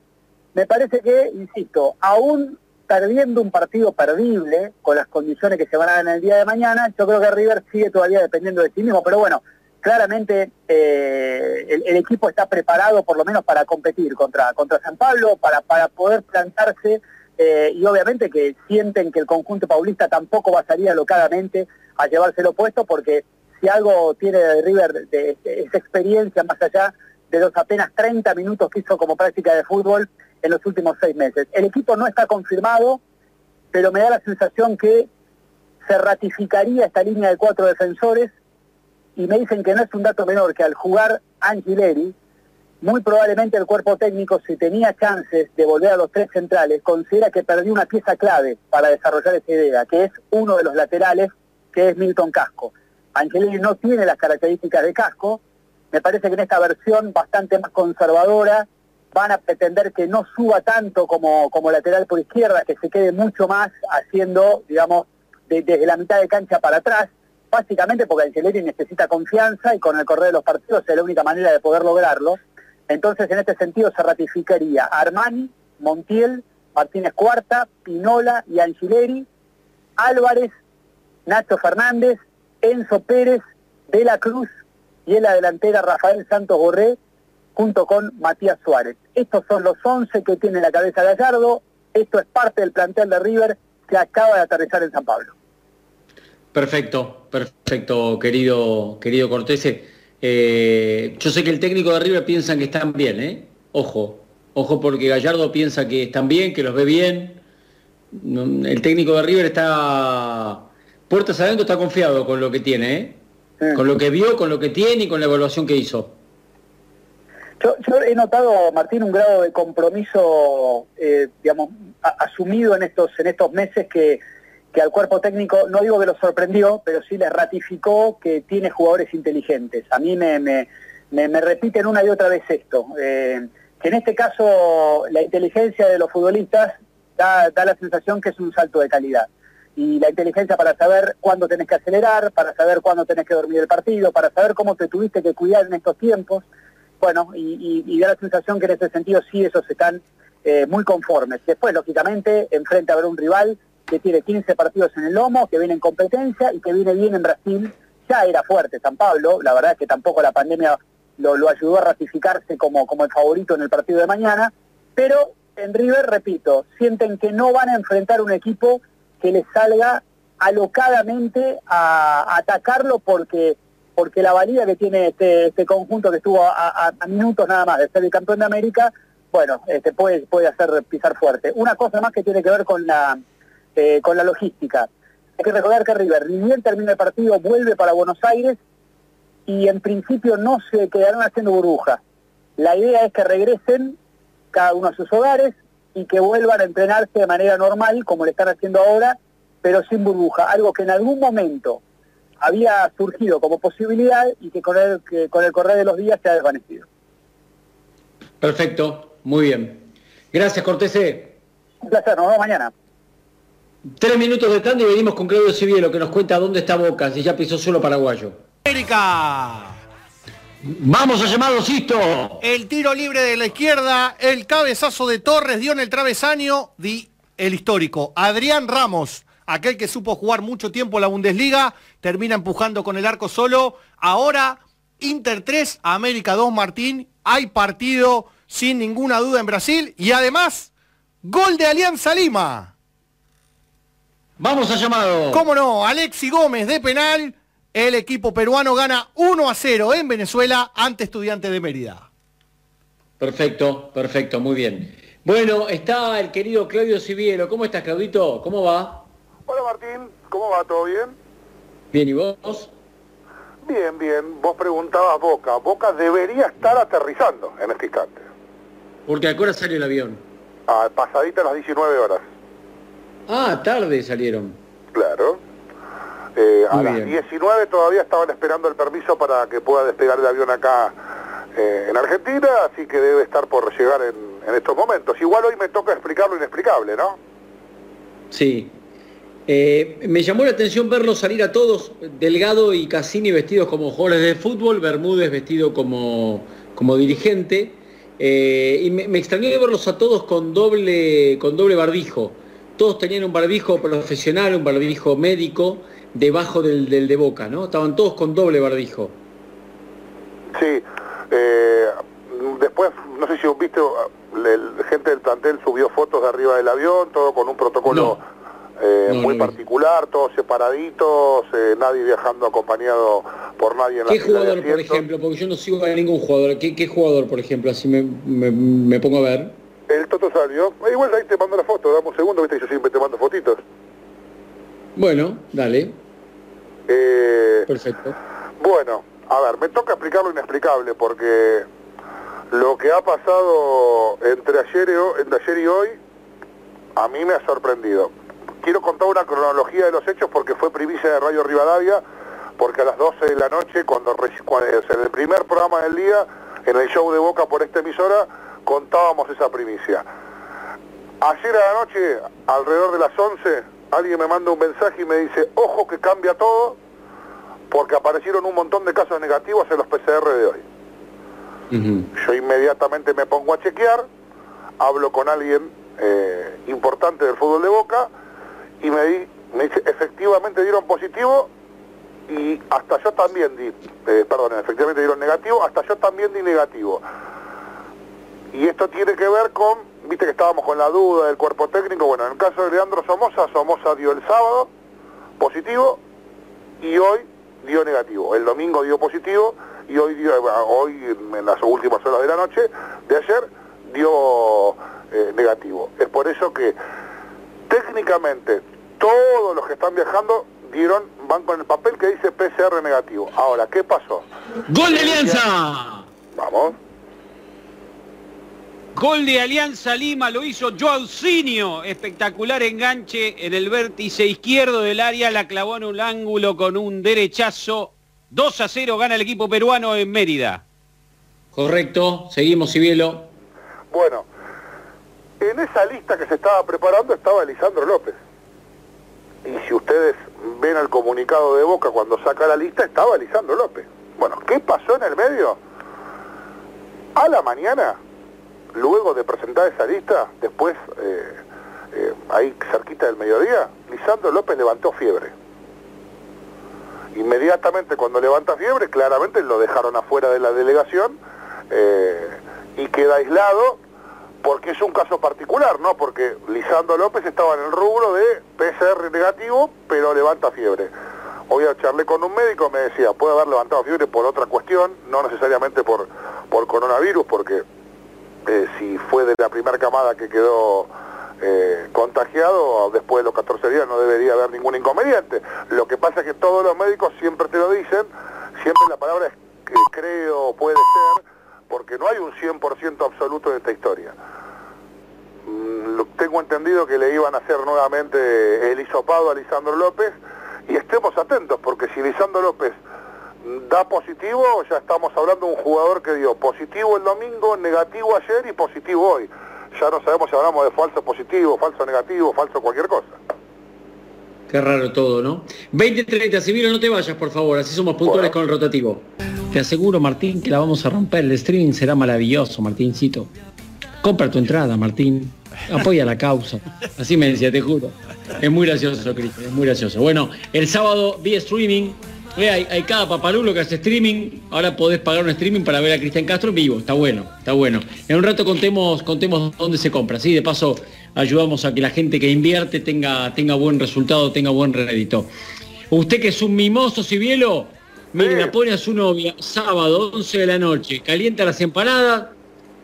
me parece que, insisto, aún perdiendo un partido perdible con las condiciones que se van a dar en el día de mañana, yo creo que River sigue todavía dependiendo de sí mismo, pero bueno, claramente eh, el, equipo está preparado por lo menos para competir contra, contra San Pablo, para, para poder plantarse eh, y obviamente que sienten que el conjunto paulista tampoco va a salir alocadamente a llevárselo puesto porque si algo tiene River de, de esa experiencia más allá de los apenas 30 minutos que hizo como práctica de fútbol en los últimos seis meses. El equipo no está confirmado, pero me da la sensación que se ratificaría esta línea de cuatro defensores y me dicen que no es un dato menor que al jugar Angileri, muy probablemente el cuerpo técnico, si tenía chances de volver a los tres centrales, considera que perdió una pieza clave para desarrollar esa idea, que es uno de los laterales, que es Milton Casco. Angeleri no tiene las características de Casco, me parece que en esta versión bastante más conservadora van a pretender que no suba tanto como, como lateral por izquierda, que se quede mucho más haciendo, digamos, desde la mitad de cancha para atrás, básicamente porque Angeleri necesita confianza y con el correr de los partidos es la única manera de poder lograrlo. Entonces, en este sentido, se ratificaría Armani, Montiel, Martínez Cuarta, Pinola y Angileri, Álvarez, Nacho Fernández, Enzo Pérez, De la Cruz y en la delantera Rafael Santos Borré, junto con Matías Suárez. Estos son los 11 que tiene la cabeza Gallardo, esto es parte del plantel de River que acaba de aterrizar en San Pablo. Perfecto, perfecto, querido, querido Cortese. Eh, yo sé que el técnico de River piensa que están bien, ¿eh? Ojo, ojo porque Gallardo piensa que están bien, que los ve bien. El técnico de River está puertas adentro, está confiado con lo que tiene, ¿eh? Con lo que vio, con lo que tiene y con la evaluación que hizo. Yo, yo he notado, Martín, un grado de compromiso, eh, digamos, asumido en estos, en estos meses que, que, al cuerpo técnico, no digo que lo sorprendió, pero sí le ratificó que tiene jugadores inteligentes. A mí me, me, me, me repiten una y otra vez esto, eh, que en este caso la inteligencia de los futbolistas da, da la sensación que es un salto de calidad y la inteligencia para saber cuándo tenés que acelerar, para saber cuándo tenés que dormir el partido, para saber cómo te tuviste que cuidar en estos tiempos. Bueno, y, y, da la sensación que en ese sentido sí esos están eh, muy conformes. Después, lógicamente, enfrente a ver un rival que tiene 15 partidos en el lomo, que viene en competencia y que viene bien en Brasil. Ya era fuerte San Pablo, la verdad es que tampoco la pandemia lo, ayudó a ratificarse como el favorito en el partido de mañana, pero en River, repito, sienten que no van a enfrentar un equipo que les salga alocadamente a, atacarlo porque porque la valía que tiene este, este conjunto que estuvo a, minutos nada más de ser el campeón de América, bueno, este puede, puede hacer pisar fuerte. Una cosa más que tiene que ver con la, eh, con la logística. Hay que recordar que River, ni bien termina el partido, vuelve para Buenos Aires y en principio no se quedarán haciendo burbujas. La idea es que regresen cada uno a sus hogares, y que vuelvan a entrenarse de manera normal, como le están haciendo ahora, pero sin burbuja, algo que en algún momento había surgido como posibilidad y que con el, que con el correr de los días se ha desvanecido. Perfecto, muy bien. Gracias, Cortese. Un placer, nos vemos mañana. Tres minutos de stand y venimos con Claudio Civielo, que nos cuenta dónde está Boca, si ya pisó solo paraguayo. América. Vamos a llamarlo Sisto. El tiro libre de la izquierda, el cabezazo de Torres dio en el travesaño di el histórico. Adrián Ramos, aquel que supo jugar mucho tiempo la Bundesliga, termina empujando con el arco solo. Ahora Inter 3, América 2, Martín. Hay partido sin ninguna duda en Brasil y además gol de Alianza Lima. Vamos a llamado. ¿Cómo no? Alexi Gómez de penal. El equipo peruano gana 1 a 0 en Venezuela ante Estudiantes de Mérida. Perfecto, perfecto, muy bien. Bueno, está el querido Claudio Civiero. ¿Cómo estás, Claudito? ¿Cómo va? Hola, Martín. ¿Cómo va? ¿Todo bien? Bien, ¿y vos? Bien, bien. Vos preguntabas Boca. Boca debería estar aterrizando en este instante. Porque a qué hora salió el avión? Ah, pasadita las 19 horas. Ah, tarde salieron. Claro. Eh, a las 19 todavía estaban esperando el permiso para que pueda despegar el avión acá eh, en Argentina, así que debe estar por llegar en, en, estos momentos. Igual hoy me toca explicar lo inexplicable, ¿no? Sí. Eh, me llamó la atención verlos salir a todos, Delgado y Cassini vestidos como jugadores de fútbol, Bermúdez vestido como, como dirigente, y me, me extrañó verlos a todos con doble, con doble barbijo. Todos tenían un barbijo profesional, un barbijo médico, debajo del, del, de Boca, ¿no? Estaban todos con doble barbijo. Sí, eh, después, no sé si viste, la gente del plantel subió fotos de arriba del avión, todo con un protocolo eh, muy particular, todos separaditos, eh, nadie viajando acompañado por nadie en la ¿Qué fila de jugador, por ejemplo? Porque yo no sigo a ningún jugador. ¿Qué, qué jugador, por ejemplo? Así me, me- me pongo a ver. El Toto salió. Eh, igual ahí te mando la foto, dame un segundo, viste yo siempre te mando fotitos. Bueno, dale. Eh, Perfecto. Bueno, a ver, me toca explicar lo inexplicable porque lo que ha pasado entre ayer y, entre ayer y hoy a mí me ha sorprendido. Quiero contar una cronología de los hechos porque fue primicia de Radio Rivadavia, porque a las 12 de la noche, cuando, cuando- en el primer programa del día, en el show de Boca por esta emisora, contábamos esa primicia. Ayer a la noche, alrededor de las 11, alguien me manda un mensaje y me dice, ojo que cambia todo, porque aparecieron un montón de casos negativos en los PCR de hoy. Yo inmediatamente me pongo a chequear, hablo con alguien eh, importante del fútbol de Boca y me, di- me dice, efectivamente dieron positivo y hasta yo también di, eh, perdón, efectivamente dieron negativo, hasta yo también di negativo. Y esto tiene que ver con, viste que estábamos con la duda del cuerpo técnico, bueno, en el caso de Leandro Somoza, Somoza dio el sábado positivo y hoy dio negativo. El domingo dio positivo y hoy dio, hoy en las últimas horas de la noche de ayer dio eh, negativo. Es por eso que técnicamente todos los que están viajando dieron van con el papel que dice PCR negativo. Ahora, ¿qué pasó? ¡Gol de Alianza! Vamos. Gol de Alianza Lima lo hizo Joaucinho. Espectacular enganche en el vértice izquierdo del área. La clavó en un ángulo con un derechazo. 2 a 0 gana el equipo peruano en Mérida. Correcto. Seguimos, Cibielo. Bueno, en esa lista que se estaba preparando estaba Lisandro López. Y si ustedes ven el comunicado de Boca cuando saca la lista, estaba Lisandro López. Bueno, ¿qué pasó en el medio? A la mañana, luego de presentar esa lista, después, eh, eh, ahí cerquita del mediodía, Lisandro López levantó fiebre. Inmediatamente cuando levanta fiebre, claramente lo dejaron afuera de la delegación eh, y queda aislado porque es un caso particular, ¿no? Porque Lisandro López estaba en el rubro de PCR negativo, pero levanta fiebre. Hoy charlé con un médico, me decía, puede haber levantado fiebre por otra cuestión, no necesariamente por, por coronavirus, porque eh, si fue de la primera camada que quedó eh, contagiado, después de los 14 días no debería haber ningún inconveniente. Lo que pasa es que todos los médicos siempre te lo dicen, siempre la palabra es que creo, puede ser, porque no hay un 100% absoluto de esta historia. Mm, Tengo entendido que le iban a hacer nuevamente el hisopado a Lisandro López y estemos atentos, porque si Lisandro López da positivo, ya estamos hablando de un jugador que dio positivo el domingo, negativo ayer y positivo hoy. Ya no sabemos si hablamos de falso positivo, falso negativo, falso cualquier cosa. Qué raro todo, ¿no? 20-30, Cibielo, no te vayas, por favor. Así somos puntuales con el rotativo. Te aseguro, Martín, que la vamos a romper. El streaming será maravilloso, Martincito. Compra tu entrada, Martín. Apoya la causa. Así me decía, te juro. Es muy gracioso, Cristian, es muy gracioso. Bueno, el sábado vía streaming. hay, cada papalulo que hace streaming. Ahora podés pagar un streaming para ver a Cristian Castro en vivo. Está bueno, está bueno. En un rato contemos, contemos dónde se compra. ¿sí? De paso, ayudamos a que la gente que invierte tenga, tenga buen resultado, tenga buen rédito. Usted que es un mimoso, Cibielo, mire, la pone a su novia sábado, 11 de la noche, calienta las empanadas,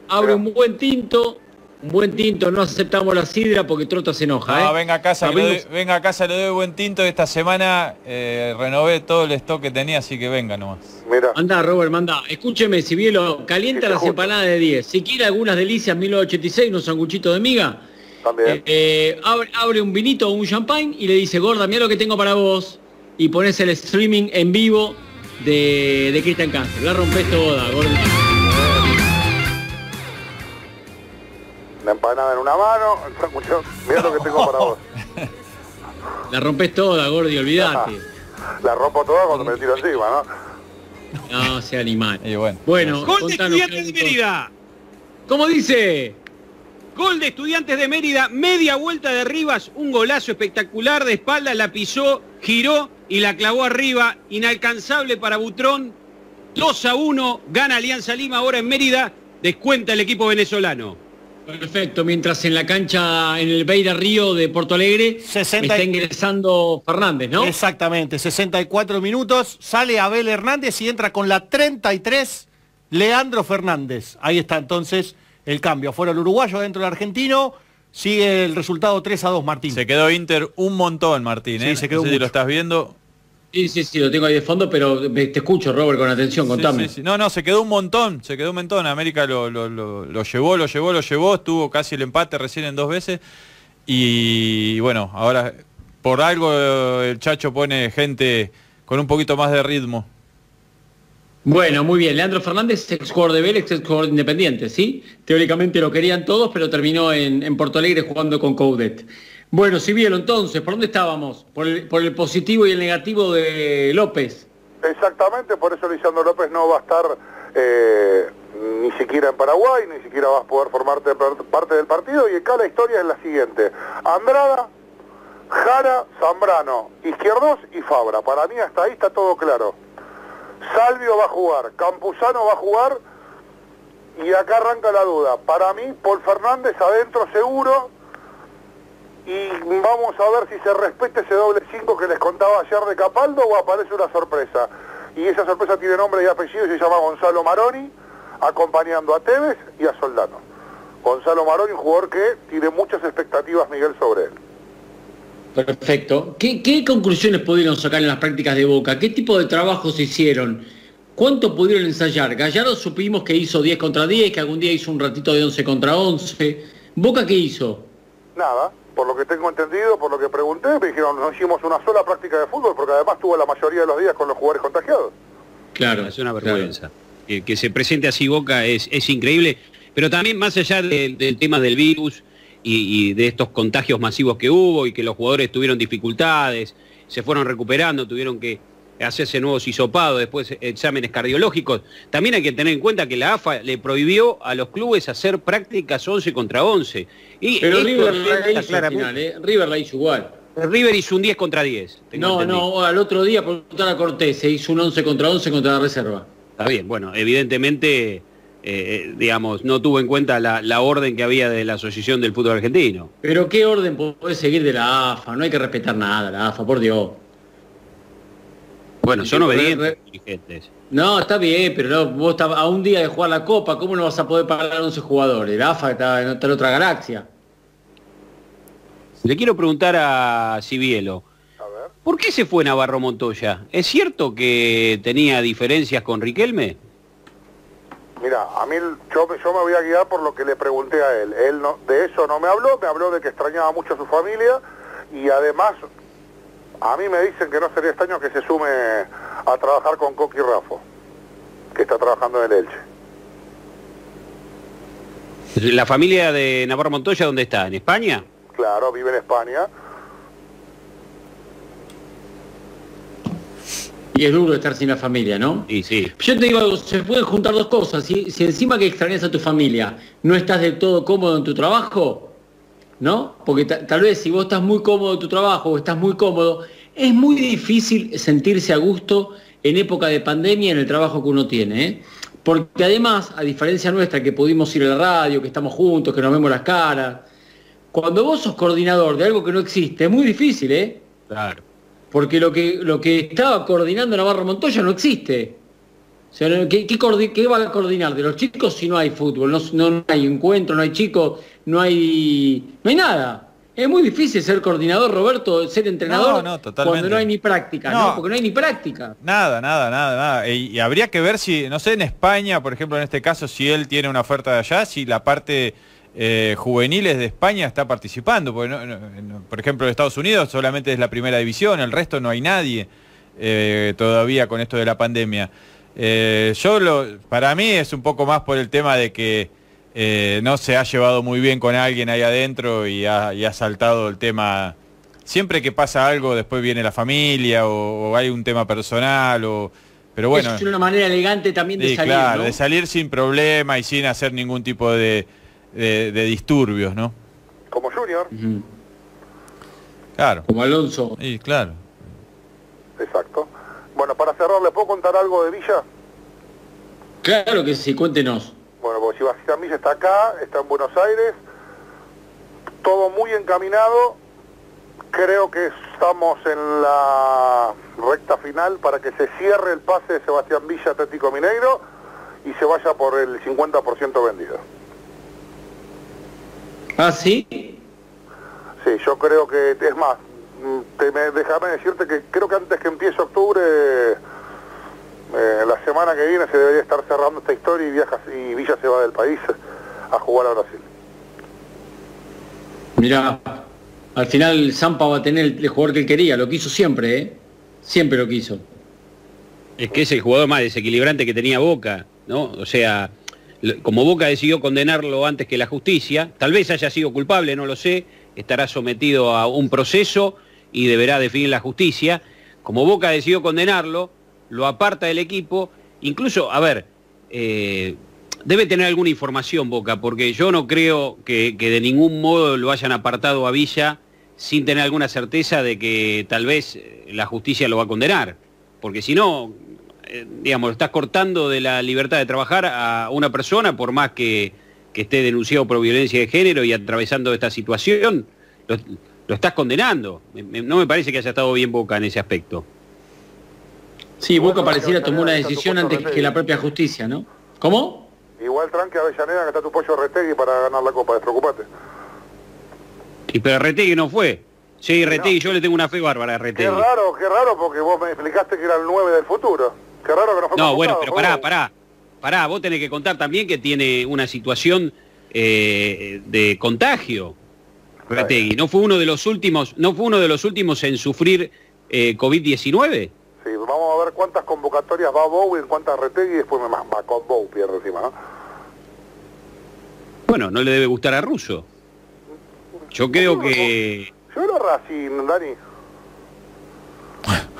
abre un buen tinto, un buen tinto, no aceptamos la sidra porque Trota se enoja. No, ¿eh? venga a casa, le doy- venga a casa, le doy buen tinto. Esta semana eh, renové todo el stock que tenía, así que venga nomás. Anda, Robert, manda. Escúcheme, Cibielo, calienta las empanadas de 10. Si quiere algunas delicias 1986, unos sanguchitos de miga, También. eh, abre, abre un vinito o un champagne y le dice, gorda, mira lo que tengo para vos. Y pones el streaming en vivo de, de Cristian Castro. La rompés toda, gorda. La empanada en una mano, el mira lo que tengo para vos. La rompés toda, Gordi, olvidate. La rompo toda cuando me tiro encima, ¿no? No, sea animal. bueno, Bueno, Gol de Estudiantes de Mérida. ¿Cómo dice? Gol de Estudiantes de Mérida, media vuelta de Rivas, un golazo espectacular de espalda, la pisó, giró y la clavó arriba, inalcanzable para Butrón. 2 a 1, gana Alianza Lima ahora en Mérida, descuenta el equipo venezolano. Perfecto, mientras en la cancha, en el Beira Río de Porto Alegre, 60 está ingresando Fernández, ¿no? Exactamente, 64 minutos, sale Abel Hernández y entra con la 33 Leandro Fernández. Ahí está entonces el cambio. Fuera el uruguayo, dentro el argentino. Sigue el resultado 3 a 2, Martín. Se quedó Inter un montón, Martín. Sí, ¿eh? se quedó No sé si lo estás viendo. Sí, sí, sí, lo tengo ahí de fondo, pero me- te escucho, Robert, con atención, contame. Sí, sí, sí. No, no, se quedó un montón, se quedó un montón. América lo, lo- lo- lo llevó, lo llevó, lo llevó, estuvo casi el empate recién en dos veces. Y bueno, ahora por algo eh, el Chacho pone gente con un poquito más de ritmo. Bueno, muy bien. Leandro Fernández, ex jugador de Vélez, ex jugador de Independiente, ¿sí? Teóricamente lo querían todos, pero terminó en, en Porto Alegre jugando con Coudet. Bueno, Cibielo, entonces, ¿por dónde estábamos? Por el, positivo y el negativo de López. Exactamente, por eso Lisandro López no va a estar eh, ni siquiera en Paraguay, ni siquiera va a poder formar te- parte del partido. Y acá la historia es la siguiente. Andrada, Jara, Zambrano, Izquierdos y Fabra. Para mí hasta ahí está todo claro. Salvio va a jugar, Campuzano va a jugar y acá arranca la duda. Para mí, Paul Fernández adentro seguro y vamos a ver si se respeta ese doble 5 que les contaba ayer de Capaldo o aparece una sorpresa. Y esa sorpresa tiene nombre y apellido y se llama Gonzalo Maroni, acompañando a Tevez y a Soldano. Gonzalo Maroni, un jugador que tiene muchas expectativas, Miguel, sobre él. Perfecto. ¿Qué, qué conclusiones pudieron sacar en las prácticas de Boca? ¿Qué tipo de trabajos hicieron? ¿Cuánto pudieron ensayar? Gallardo supimos que hizo 10 contra 10, que algún día hizo un ratito de 11 contra 11. ¿Boca qué hizo? Nada, por lo que tengo entendido, por lo que pregunté, me dijeron no hicimos una sola práctica de fútbol porque además tuvo la mayoría de los días con los jugadores contagiados. Claro. Es una vergüenza. Que, que se presente así Boca es, es increíble, pero también más allá de- del tema del virus y, y de estos contagios masivos que hubo y que los jugadores tuvieron dificultades, se fueron recuperando, tuvieron que hacerse nuevos hisopados, después exámenes cardiológicos. También hay que tener en cuenta que la AFA le prohibió a los clubes hacer prácticas 11 contra 11. Y Pero River la claramente- final, ¿eh? River la hizo igual. River hizo un 10 contra 10. tengo No, entendido. no, al otro día por a Cortés se hizo un 11 contra 11 contra la reserva. Está bien, bueno, evidentemente, eh, eh, digamos, no tuvo en cuenta la, la orden que había de la Asociación del Fútbol Argentino. Pero qué orden puede seguir de la AFA, no hay que respetar nada la AFA, por Dios. Bueno, son obedientes dirigentes. No, está bien, pero no, vos estás a un día de jugar la Copa, ¿cómo no vas a poder pagar 11 jugadores? La AFA está en otra, en otra galaxia. Le quiero preguntar a Cibielo, ¿por qué se fue Navarro Montoya? ¿Es cierto que tenía diferencias con Riquelme? Mira, a mí yo, me- yo me voy a guiar por lo que le pregunté a él. Él no, de eso no me habló, me habló de que extrañaba mucho a su familia y además a mí me dicen que no sería extraño que se sume a trabajar con Coqui Rafo, que está trabajando en el Elche. ¿La familia de Navarro Montoya dónde está? ¿En España? Claro, vive en España. Y es duro estar sin la familia, ¿no? Y sí. Yo te digo, se pueden juntar dos cosas. Si, si encima que extrañas a tu familia, no estás del todo cómodo en tu trabajo, ¿no? Porque ta- tal vez si vos estás muy cómodo en tu trabajo o estás muy cómodo, es muy difícil sentirse a gusto en época de pandemia en el trabajo que uno tiene, ¿eh? Porque además, a diferencia nuestra que pudimos ir a la radio, que estamos juntos, que nos vemos las caras, cuando vos sos coordinador de algo que no existe, es muy difícil, ¿eh? Claro. Porque lo que, lo que estaba coordinando Navarro Montoya no existe. O sea, no- ¿qué, qué va a coordinar de los chicos si no hay fútbol? No, no- no hay encuentro, no hay chicos, no hay, no hay nada. Es muy difícil ser coordinador, Roberto, ser entrenador No, no, totalmente. cuando no hay ni práctica, ¿no? No. Porque no hay ni práctica. Nada, nada, nada, nada. Y, y habría que ver si, no sé, en España, por ejemplo, en este caso, si él tiene una oferta de allá, si la parte eh, juveniles de España está participando. Porque no- no- no- por ejemplo, en Estados Unidos solamente es la primera división, el resto no hay nadie eh, todavía con esto de la pandemia. Eh, yo lo, para mí es un poco más por el tema de que no se ha llevado muy bien con alguien ahí adentro y ha, y ha saltado el tema. Siempre que pasa algo, después viene la familia o, o hay un tema personal o. Pero bueno. es una manera elegante también de Sí, salir, claro, ¿no? de salir sin problema y sin hacer ningún tipo de, de- de disturbios, ¿no? Como Junior. Claro. Como Alonso. Sí, claro. Exacto. Bueno, para cerrar, ¿le puedo contar algo de Villa? Claro que sí, cuéntenos. Bueno, porque Sebastián Villa está acá, está en Buenos Aires, todo muy encaminado. Creo que estamos en la recta final para que se cierre el pase de Sebastián Villa Atlético Mineiro y se vaya por el 50% vendido. ¿Ah, sí? Sí, yo creo que, es más, mm, te, me, déjame decirte que creo que antes que empiece octubre, eh, la semana que viene se debería estar cerrando esta historia y viajas y Villa se va del país a jugar a Brasil. Mira, al final Zampa va a tener el jugador que él quería, lo quiso siempre, ¿eh? Siempre lo quiso. Es que es el jugador más desequilibrante que tenía Boca, ¿no? O sea, como Boca decidió condenarlo antes que la justicia, tal vez haya sido culpable, no lo sé, estará sometido a un proceso y deberá definir la justicia. Como Boca decidió condenarlo, lo aparta del equipo, incluso, a ver, eh, debe tener alguna información Boca, porque yo no creo que, de ningún modo lo hayan apartado a Villa sin tener alguna certeza de que tal vez eh, la justicia lo va a condenar. Porque si no, eh, digamos, estás cortando de la libertad de trabajar a una persona por más que, esté denunciado por violencia de género y atravesando esta situación, lo, estás condenando. no me parece que haya estado bien Boca en ese aspecto. Sí, Boca pareciera tomó una decisión antes que la propia justicia, ¿no? ¿Cómo? Igual tranque Avellaneda que está tu pollo Retegui para ganar la copa, despreocupate. Y pero Retegui no fue. Sí, Retegui, yo le tengo una fe bárbara a Retegui. Qué raro, qué raro, porque vos me explicaste que era el 9 del futuro. Qué raro que no fue No, bueno, pero pará, pará. Pará, vos tenés que contar también que tiene una situación eh, de contagio. Retegui, ¿no fue uno de los últimos, no fue uno de los últimos en sufrir eh, COVID-19? Sí, vamos a ver cuántas convocatorias va Bow y cuántas Retegui y después me va con Bow pierde encima, ¿no? Bueno, no le debe gustar a Russo. Yo creo que... Yo era Racing, Dani.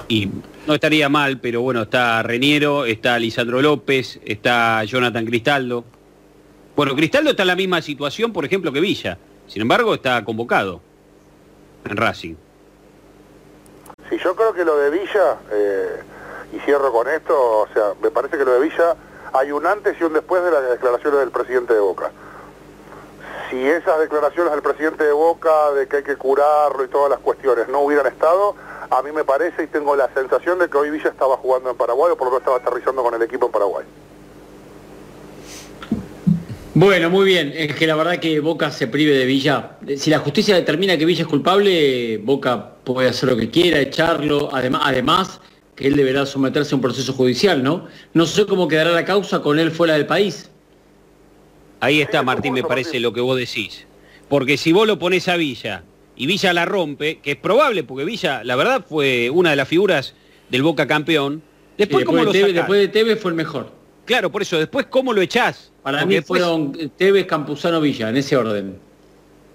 Y no estaría mal, pero bueno, está Reniero, está Lisandro López, está Jonathan Cristaldo. Bueno, Cristaldo está en la misma situación, por ejemplo, que Villa. Sin embargo, está convocado en Racing. Sí, yo creo que lo de Villa, eh, y cierro con esto, o sea, me parece que lo de Villa hay un antes y un después de las declaraciones del presidente de Boca. Si esas declaraciones del presidente de Boca de que hay que curarlo y todas las cuestiones no hubieran estado, a mí me parece y tengo la sensación de que hoy Villa estaba jugando en Paraguay o por lo menos estaba aterrizando con el equipo en Paraguay. Bueno, muy bien. Es que la verdad que Boca se prive de Villa. Si la justicia determina que Villa es culpable, Boca puede hacer lo que quiera, echarlo. Además, además que él deberá someterse a un proceso judicial, ¿no? No sé cómo quedará la causa con él fuera del país. Ahí está, Martín, me parece lo que vos decís. Porque si vos lo ponés a Villa y Villa la rompe, que es probable, porque Villa, la verdad, fue una de las figuras del Boca campeón. Después, ¿cómo lo después de Tevez fue el mejor. Claro, por eso, después, ¿cómo lo echás? Para mí fueron Tevez, Campuzano, Villa, en ese orden.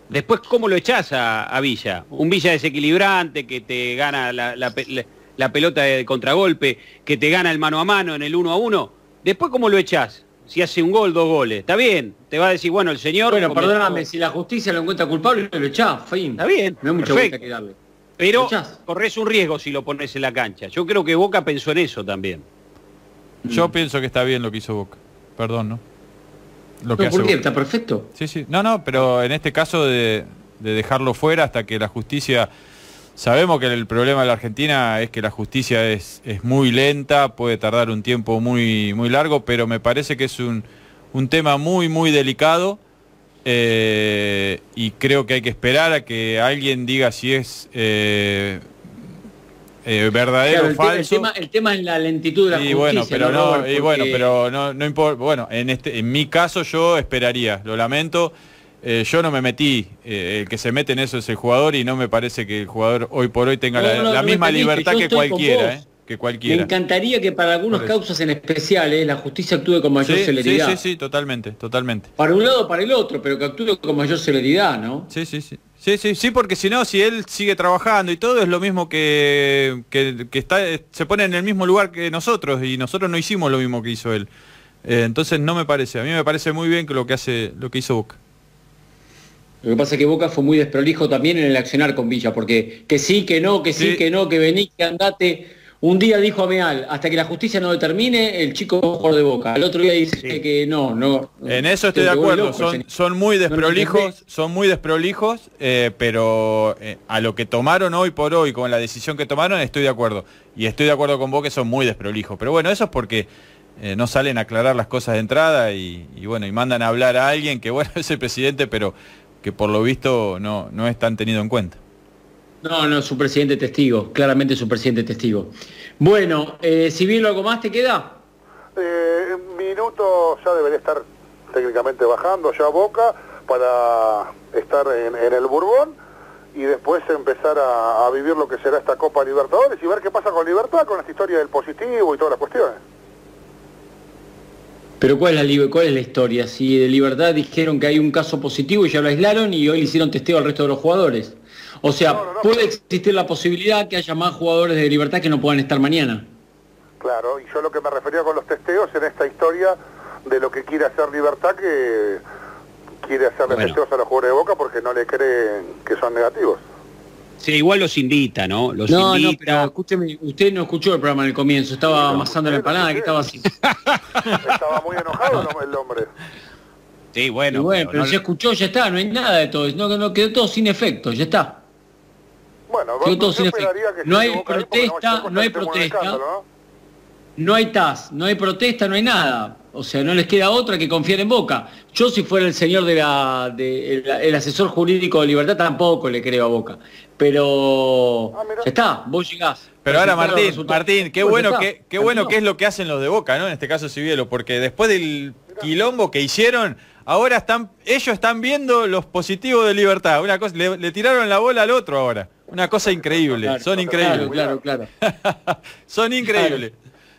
Después, ¿cómo lo echás a, Villa? Un Villa desequilibrante que te gana la, pelota de contragolpe, que te gana el mano a mano en el uno a uno. Después, ¿cómo lo echás? Si hace un gol, dos goles. Está bien, te va a decir, bueno, el señor... Bueno, perdóname, si la justicia lo encuentra culpable, lo echás, fin. Está bien, no hay mucha vuelta que darle. Pero corres un riesgo si lo pones en la cancha. Yo creo que Boca pensó en eso también. Yo pienso que está bien lo que hizo Boca. Perdón, ¿no? ¿Por qué? Está perfecto. Sí, sí. No, no, pero en este caso de, dejarlo fuera hasta que la justicia... Sabemos que el problema de la Argentina es que la justicia es, es muy lenta, puede tardar un tiempo muy, muy largo, pero me parece que es un, tema muy, muy delicado eh, y creo que hay que esperar a que alguien diga si es eh, eh, verdadero o falso. El tema, es la lentitud de la justicia. Bueno, pero no, y bueno, pero no, no importa. Bueno, en este, en mi caso yo esperaría. Lo lamento. Eh, yo no me metí, eh, el que se mete en eso es el jugador y no me parece que el jugador hoy por hoy tenga la, misma libertad que cualquiera, que cualquiera. Me encantaría que para algunas causas en especial la justicia actúe con mayor celeridad. Sí, sí, sí, totalmente, totalmente. Para un lado o para el otro, pero que actúe con mayor celeridad, ¿no? Sí, sí, sí. Sí, sí, sí, porque si no, si él sigue trabajando y todo es lo mismo que, que, está, se pone en el mismo lugar que nosotros y nosotros no hicimos lo mismo que hizo él. Eh, entonces no me parece, a mí me parece muy bien que lo que hace, lo que hizo Boca. Lo que pasa es que Boca fue muy desprolijo también en el accionar con Villa, porque que sí, que no, que sí, que no, que vení, que andate. Un día dijo a Meal, hasta que la justicia no determine, el chico jugador de boca. El otro día dice que no, no. En eso estoy de acuerdo, loco, son, muy desprolijos, son muy desprolijos, eh, pero eh, a lo que tomaron hoy por hoy, con la decisión que tomaron, estoy de acuerdo. Y estoy de acuerdo con vos que son muy desprolijos. Pero bueno, eso es porque eh, no salen a aclarar las cosas de entrada y, y bueno, y mandan a hablar a alguien que bueno es el presidente, pero que por lo visto no, no es tan tenido en cuenta. No, no, su presidente testigo, claramente su presidente testigo. Bueno, eh, si bien algo más te queda. Eh, en minutos ya debería estar técnicamente bajando ya a Boca para estar en, en el Burbón y después empezar a, a vivir lo que será esta Copa Libertadores y ver qué pasa con Libertad, con esta historia del positivo y todas las cuestiones. Pero ¿cuál es, la, ¿cuál es la historia? Si de Libertad dijeron que hay un caso positivo y ya lo aislaron y hoy le hicieron testeo al resto de los jugadores. O sea, puede existir la posibilidad que haya más jugadores de Libertad que no puedan estar mañana. Claro, y yo lo que me refería con los testeos en esta historia de lo que quiere hacer Libertad, que quiere hacerle Bueno. testeos a los jugadores de Boca porque no le creen que son negativos. Sí, igual los invita, ¿no? Los no, no, pero escúcheme, usted no escuchó el programa en el comienzo, estaba amasando la empanada, que estaba así. Estaba muy enojado el- hombre. Sí, Y bueno. bueno, pero no- ya escuchó, ya está, no hay nada de todo, no, no quedó todo sin efecto, ya está. Bueno, Quedó todo sin efecto. No se hay protesta, no hay protesta. ¿No? Hay TAS, no hay protesta, no hay nada. O sea, no les queda otra que confiar en Boca. Yo si fuera el señor de la, de- el, el asesor jurídico de Libertad tampoco le creo a Boca. Pero ya está, vos llegás. Pero ahora Martín. Martín, qué Pues bueno que qué bueno que es lo que hacen los de Boca, ¿no? En este caso Civielo, porque después del quilombo que hicieron, ahora están ellos están viendo los positivos de Libertad, una cosa le, le tiraron la bola al otro ahora. Una cosa increíble, Claro, son increíbles. Claro, claro, Son increíbles.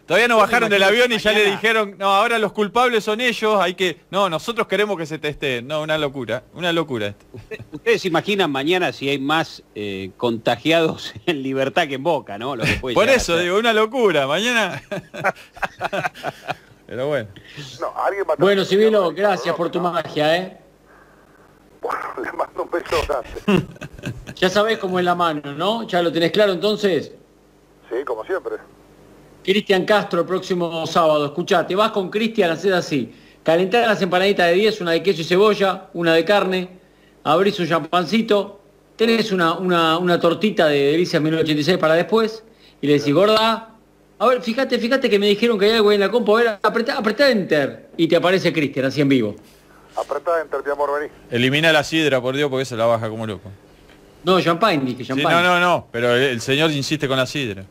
Todavía no bajaron del avión y ya le dijeron, no, ahora los culpables son ellos, hay que, no, nosotros queremos que se testeen. No, una locura, una locura esto. Ustedes se imaginan mañana si hay más eh, contagiados en libertad que en Boca, ¿no? Lo que puede Por eso digo, una locura, mañana. Pero bueno. No, alguien va a Bueno, Civilo, gracias por tu magia, ¿eh? Le mando un beso grande. Ya sabés cómo es la mano, ¿no? ¿Ya lo tenés claro entonces? Sí, como siempre. Cristian Castro el próximo sábado. Escuchá, te vas con Cristian, haces así. Calentás las empanaditas de 10, una de queso y cebolla, una de carne, abrís un champancito, tenés una, una, una tortita de Delicias 1986 para después, y le decís, gorda, a ver, fíjate, fíjate que me dijeron que hay algo en la compu, a ver, apretá, apretá Enter, y te aparece Cristian así en vivo. Apretá enter, mi amor, vení. Elimina la sidra, por Dios, porque se la baja como loco. No, champagne, dije Sí, champagne. no, no, no, pero el, el señor insiste con la sidra.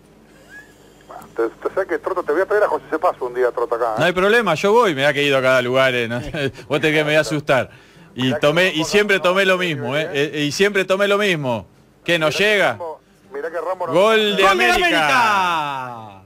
Te, te sé que Trota, te voy a traer a José Cepaso un día, Trota, acá. ¿eh? No hay problema, yo voy, me ha que he ido a cada lugar, eh, ¿no? vos te que me voy a asustar. Y tomé, y siempre tomé lo mismo, eh, eh, y siempre tomé lo mismo. ¿Qué nos llega? Mirá que Ramos... no- Gol de ¡Gol América. América!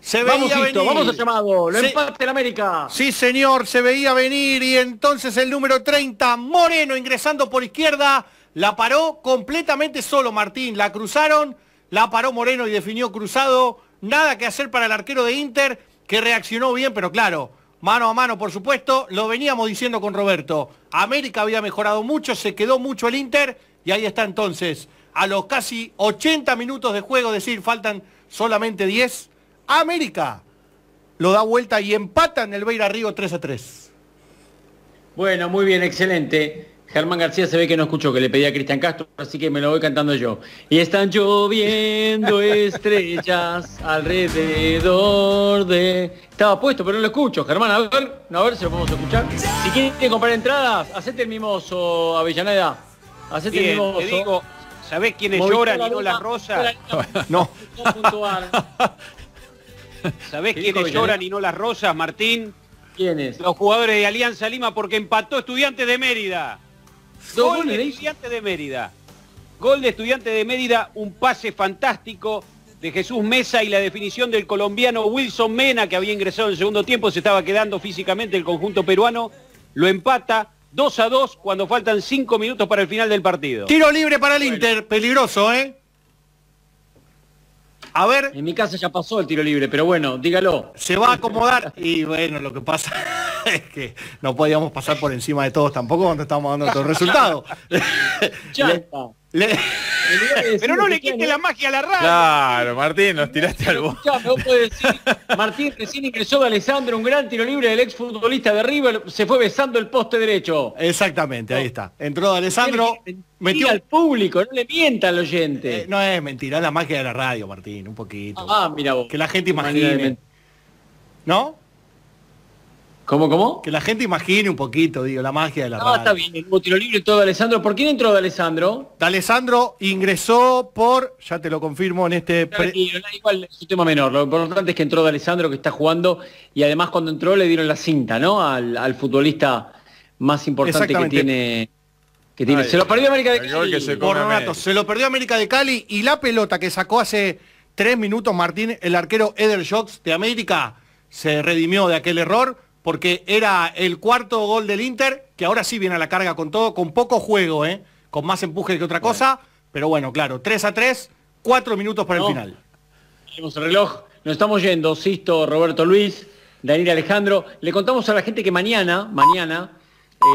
Se Vamos, veía Sisto, venir. vamos al llamado, lo Sí. empate el América. Sí, señor, se veía venir y entonces el número 30, Moreno, ingresando por izquierda, la paró completamente solo Martín. La cruzaron, la paró Moreno y definió cruzado. Nada que hacer para el arquero de Inter, que reaccionó bien, pero claro, mano a mano, por supuesto. Lo veníamos diciendo con Roberto. América había mejorado mucho, se quedó mucho el Inter y ahí está entonces. A los casi 80 minutos de juego, decir, faltan solamente 10. América lo da vuelta y empata en el Beira Río 3 a 3. Bueno, muy bien, excelente. Germán García se ve que no escuchó que le pedía a Cristian Castro, así que me lo voy cantando yo. Y están lloviendo estrellas alrededor de... Estaba puesto, pero no lo escucho. Germán, a ver, a ver si lo podemos escuchar. Si quieren comprar entradas, hacete el mimoso, Avellaneda. Hacete el Bien, mimoso. te digo, ¿sabés quiénes Movistar lloran y no las rosas? No. ¿Sabés ¿Qué dijo quiénes lloran y no las rosas, Martín? ¿Quiénes? Los jugadores de Alianza Lima porque empató Estudiantes de Mérida. Dos Gol goles de. Estudiantes de Mérida. Gol de Estudiantes de Mérida, un pase fantástico de Jesús Mesa y la definición del colombiano Wilson Mena, que había ingresado en el segundo tiempo, se estaba quedando físicamente el conjunto peruano, lo empata 2 a 2 cuando faltan 5 minutos para el final del partido. Tiro libre para el Inter, peligroso, ¿eh? A ver. En mi casa ya pasó el tiro libre, pero bueno, dígalo. Se va a acomodar y bueno, lo que pasa es que no podíamos pasar por encima de todos tampoco cuando estábamos dando otro resultado. Ya Le- está. Pero no le quite la magia a la radio. Claro, Martín, nos tiraste al bo- Escuchame, vos podés decir, Martín recién ingresó de Alessandro, un gran tiro libre del exfutbolista de River, se fue besando el poste derecho. Exactamente, ahí está. Entró Alessandro, Metió metió... al público, no le mienta al oyente. Eh, no es mentira, es la magia de la radio, Martín, un poquito. Ah, mira vos. Que la gente de imagine. ¿No? ¿Cómo, cómo? Que la gente imagine un poquito, digo, la magia de la No, radio. está bien, hubo tiro libre todo de Alessandro. ¿Por quién entró de Alessandro? D'Alessandro ingresó por, ya te lo confirmo en este... da igual, es un tema menor. Lo importante es que entró de Alessandro, que está jugando, y además cuando entró le dieron la cinta, ¿no? Al, al futbolista más importante que tiene. Que tiene. Ay, se lo perdió América de el Cali. se por rato. Se lo perdió América de Cali y la pelota que sacó hace tres minutos Martín, el arquero Eder Jocks de América, se redimió de aquel error porque era el cuarto gol del Inter, que ahora sí viene a la carga con todo, con poco juego, ¿eh? con más empuje que otra cosa, pero bueno, claro, 3 a 3, cuatro minutos para No. el final. Tenemos el reloj, nos estamos yendo, Sisto, Roberto Luis, Daniel Alejandro. Le contamos a la gente que mañana, mañana,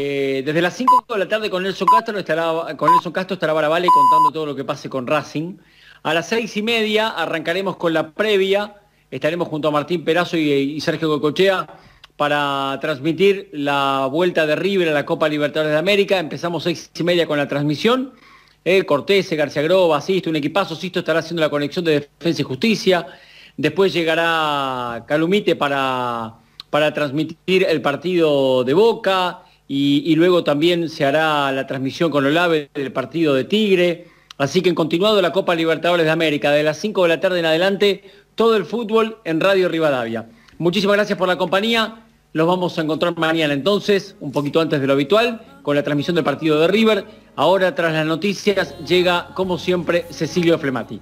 eh, desde las 5 de la tarde con Nelson Castro estará, con Nelson Castro estará Barabale contando todo lo que pase con Racing. A las seis y media arrancaremos con la previa. Estaremos junto a Martín Perazo y, y Sergio Cocochea para transmitir la vuelta de River a la Copa Libertadores de América. Empezamos seis y media con la transmisión. Eh, Cortés, García Groba, Sisto, un equipazo. Sisto estará haciendo la conexión de Defensa y Justicia. Después llegará Calumite para, para transmitir el partido de Boca y, luego también se hará la transmisión con Olave del partido de Tigre. Así que en continuado la Copa Libertadores de América, de las 5 de la tarde en adelante, todo el fútbol en Radio Rivadavia. Muchísimas gracias por la compañía. Los vamos a encontrar mañana entonces, un poquito antes de lo habitual, con la transmisión del partido de River. Ahora, tras las noticias, llega, como siempre, Cecilio Flemati.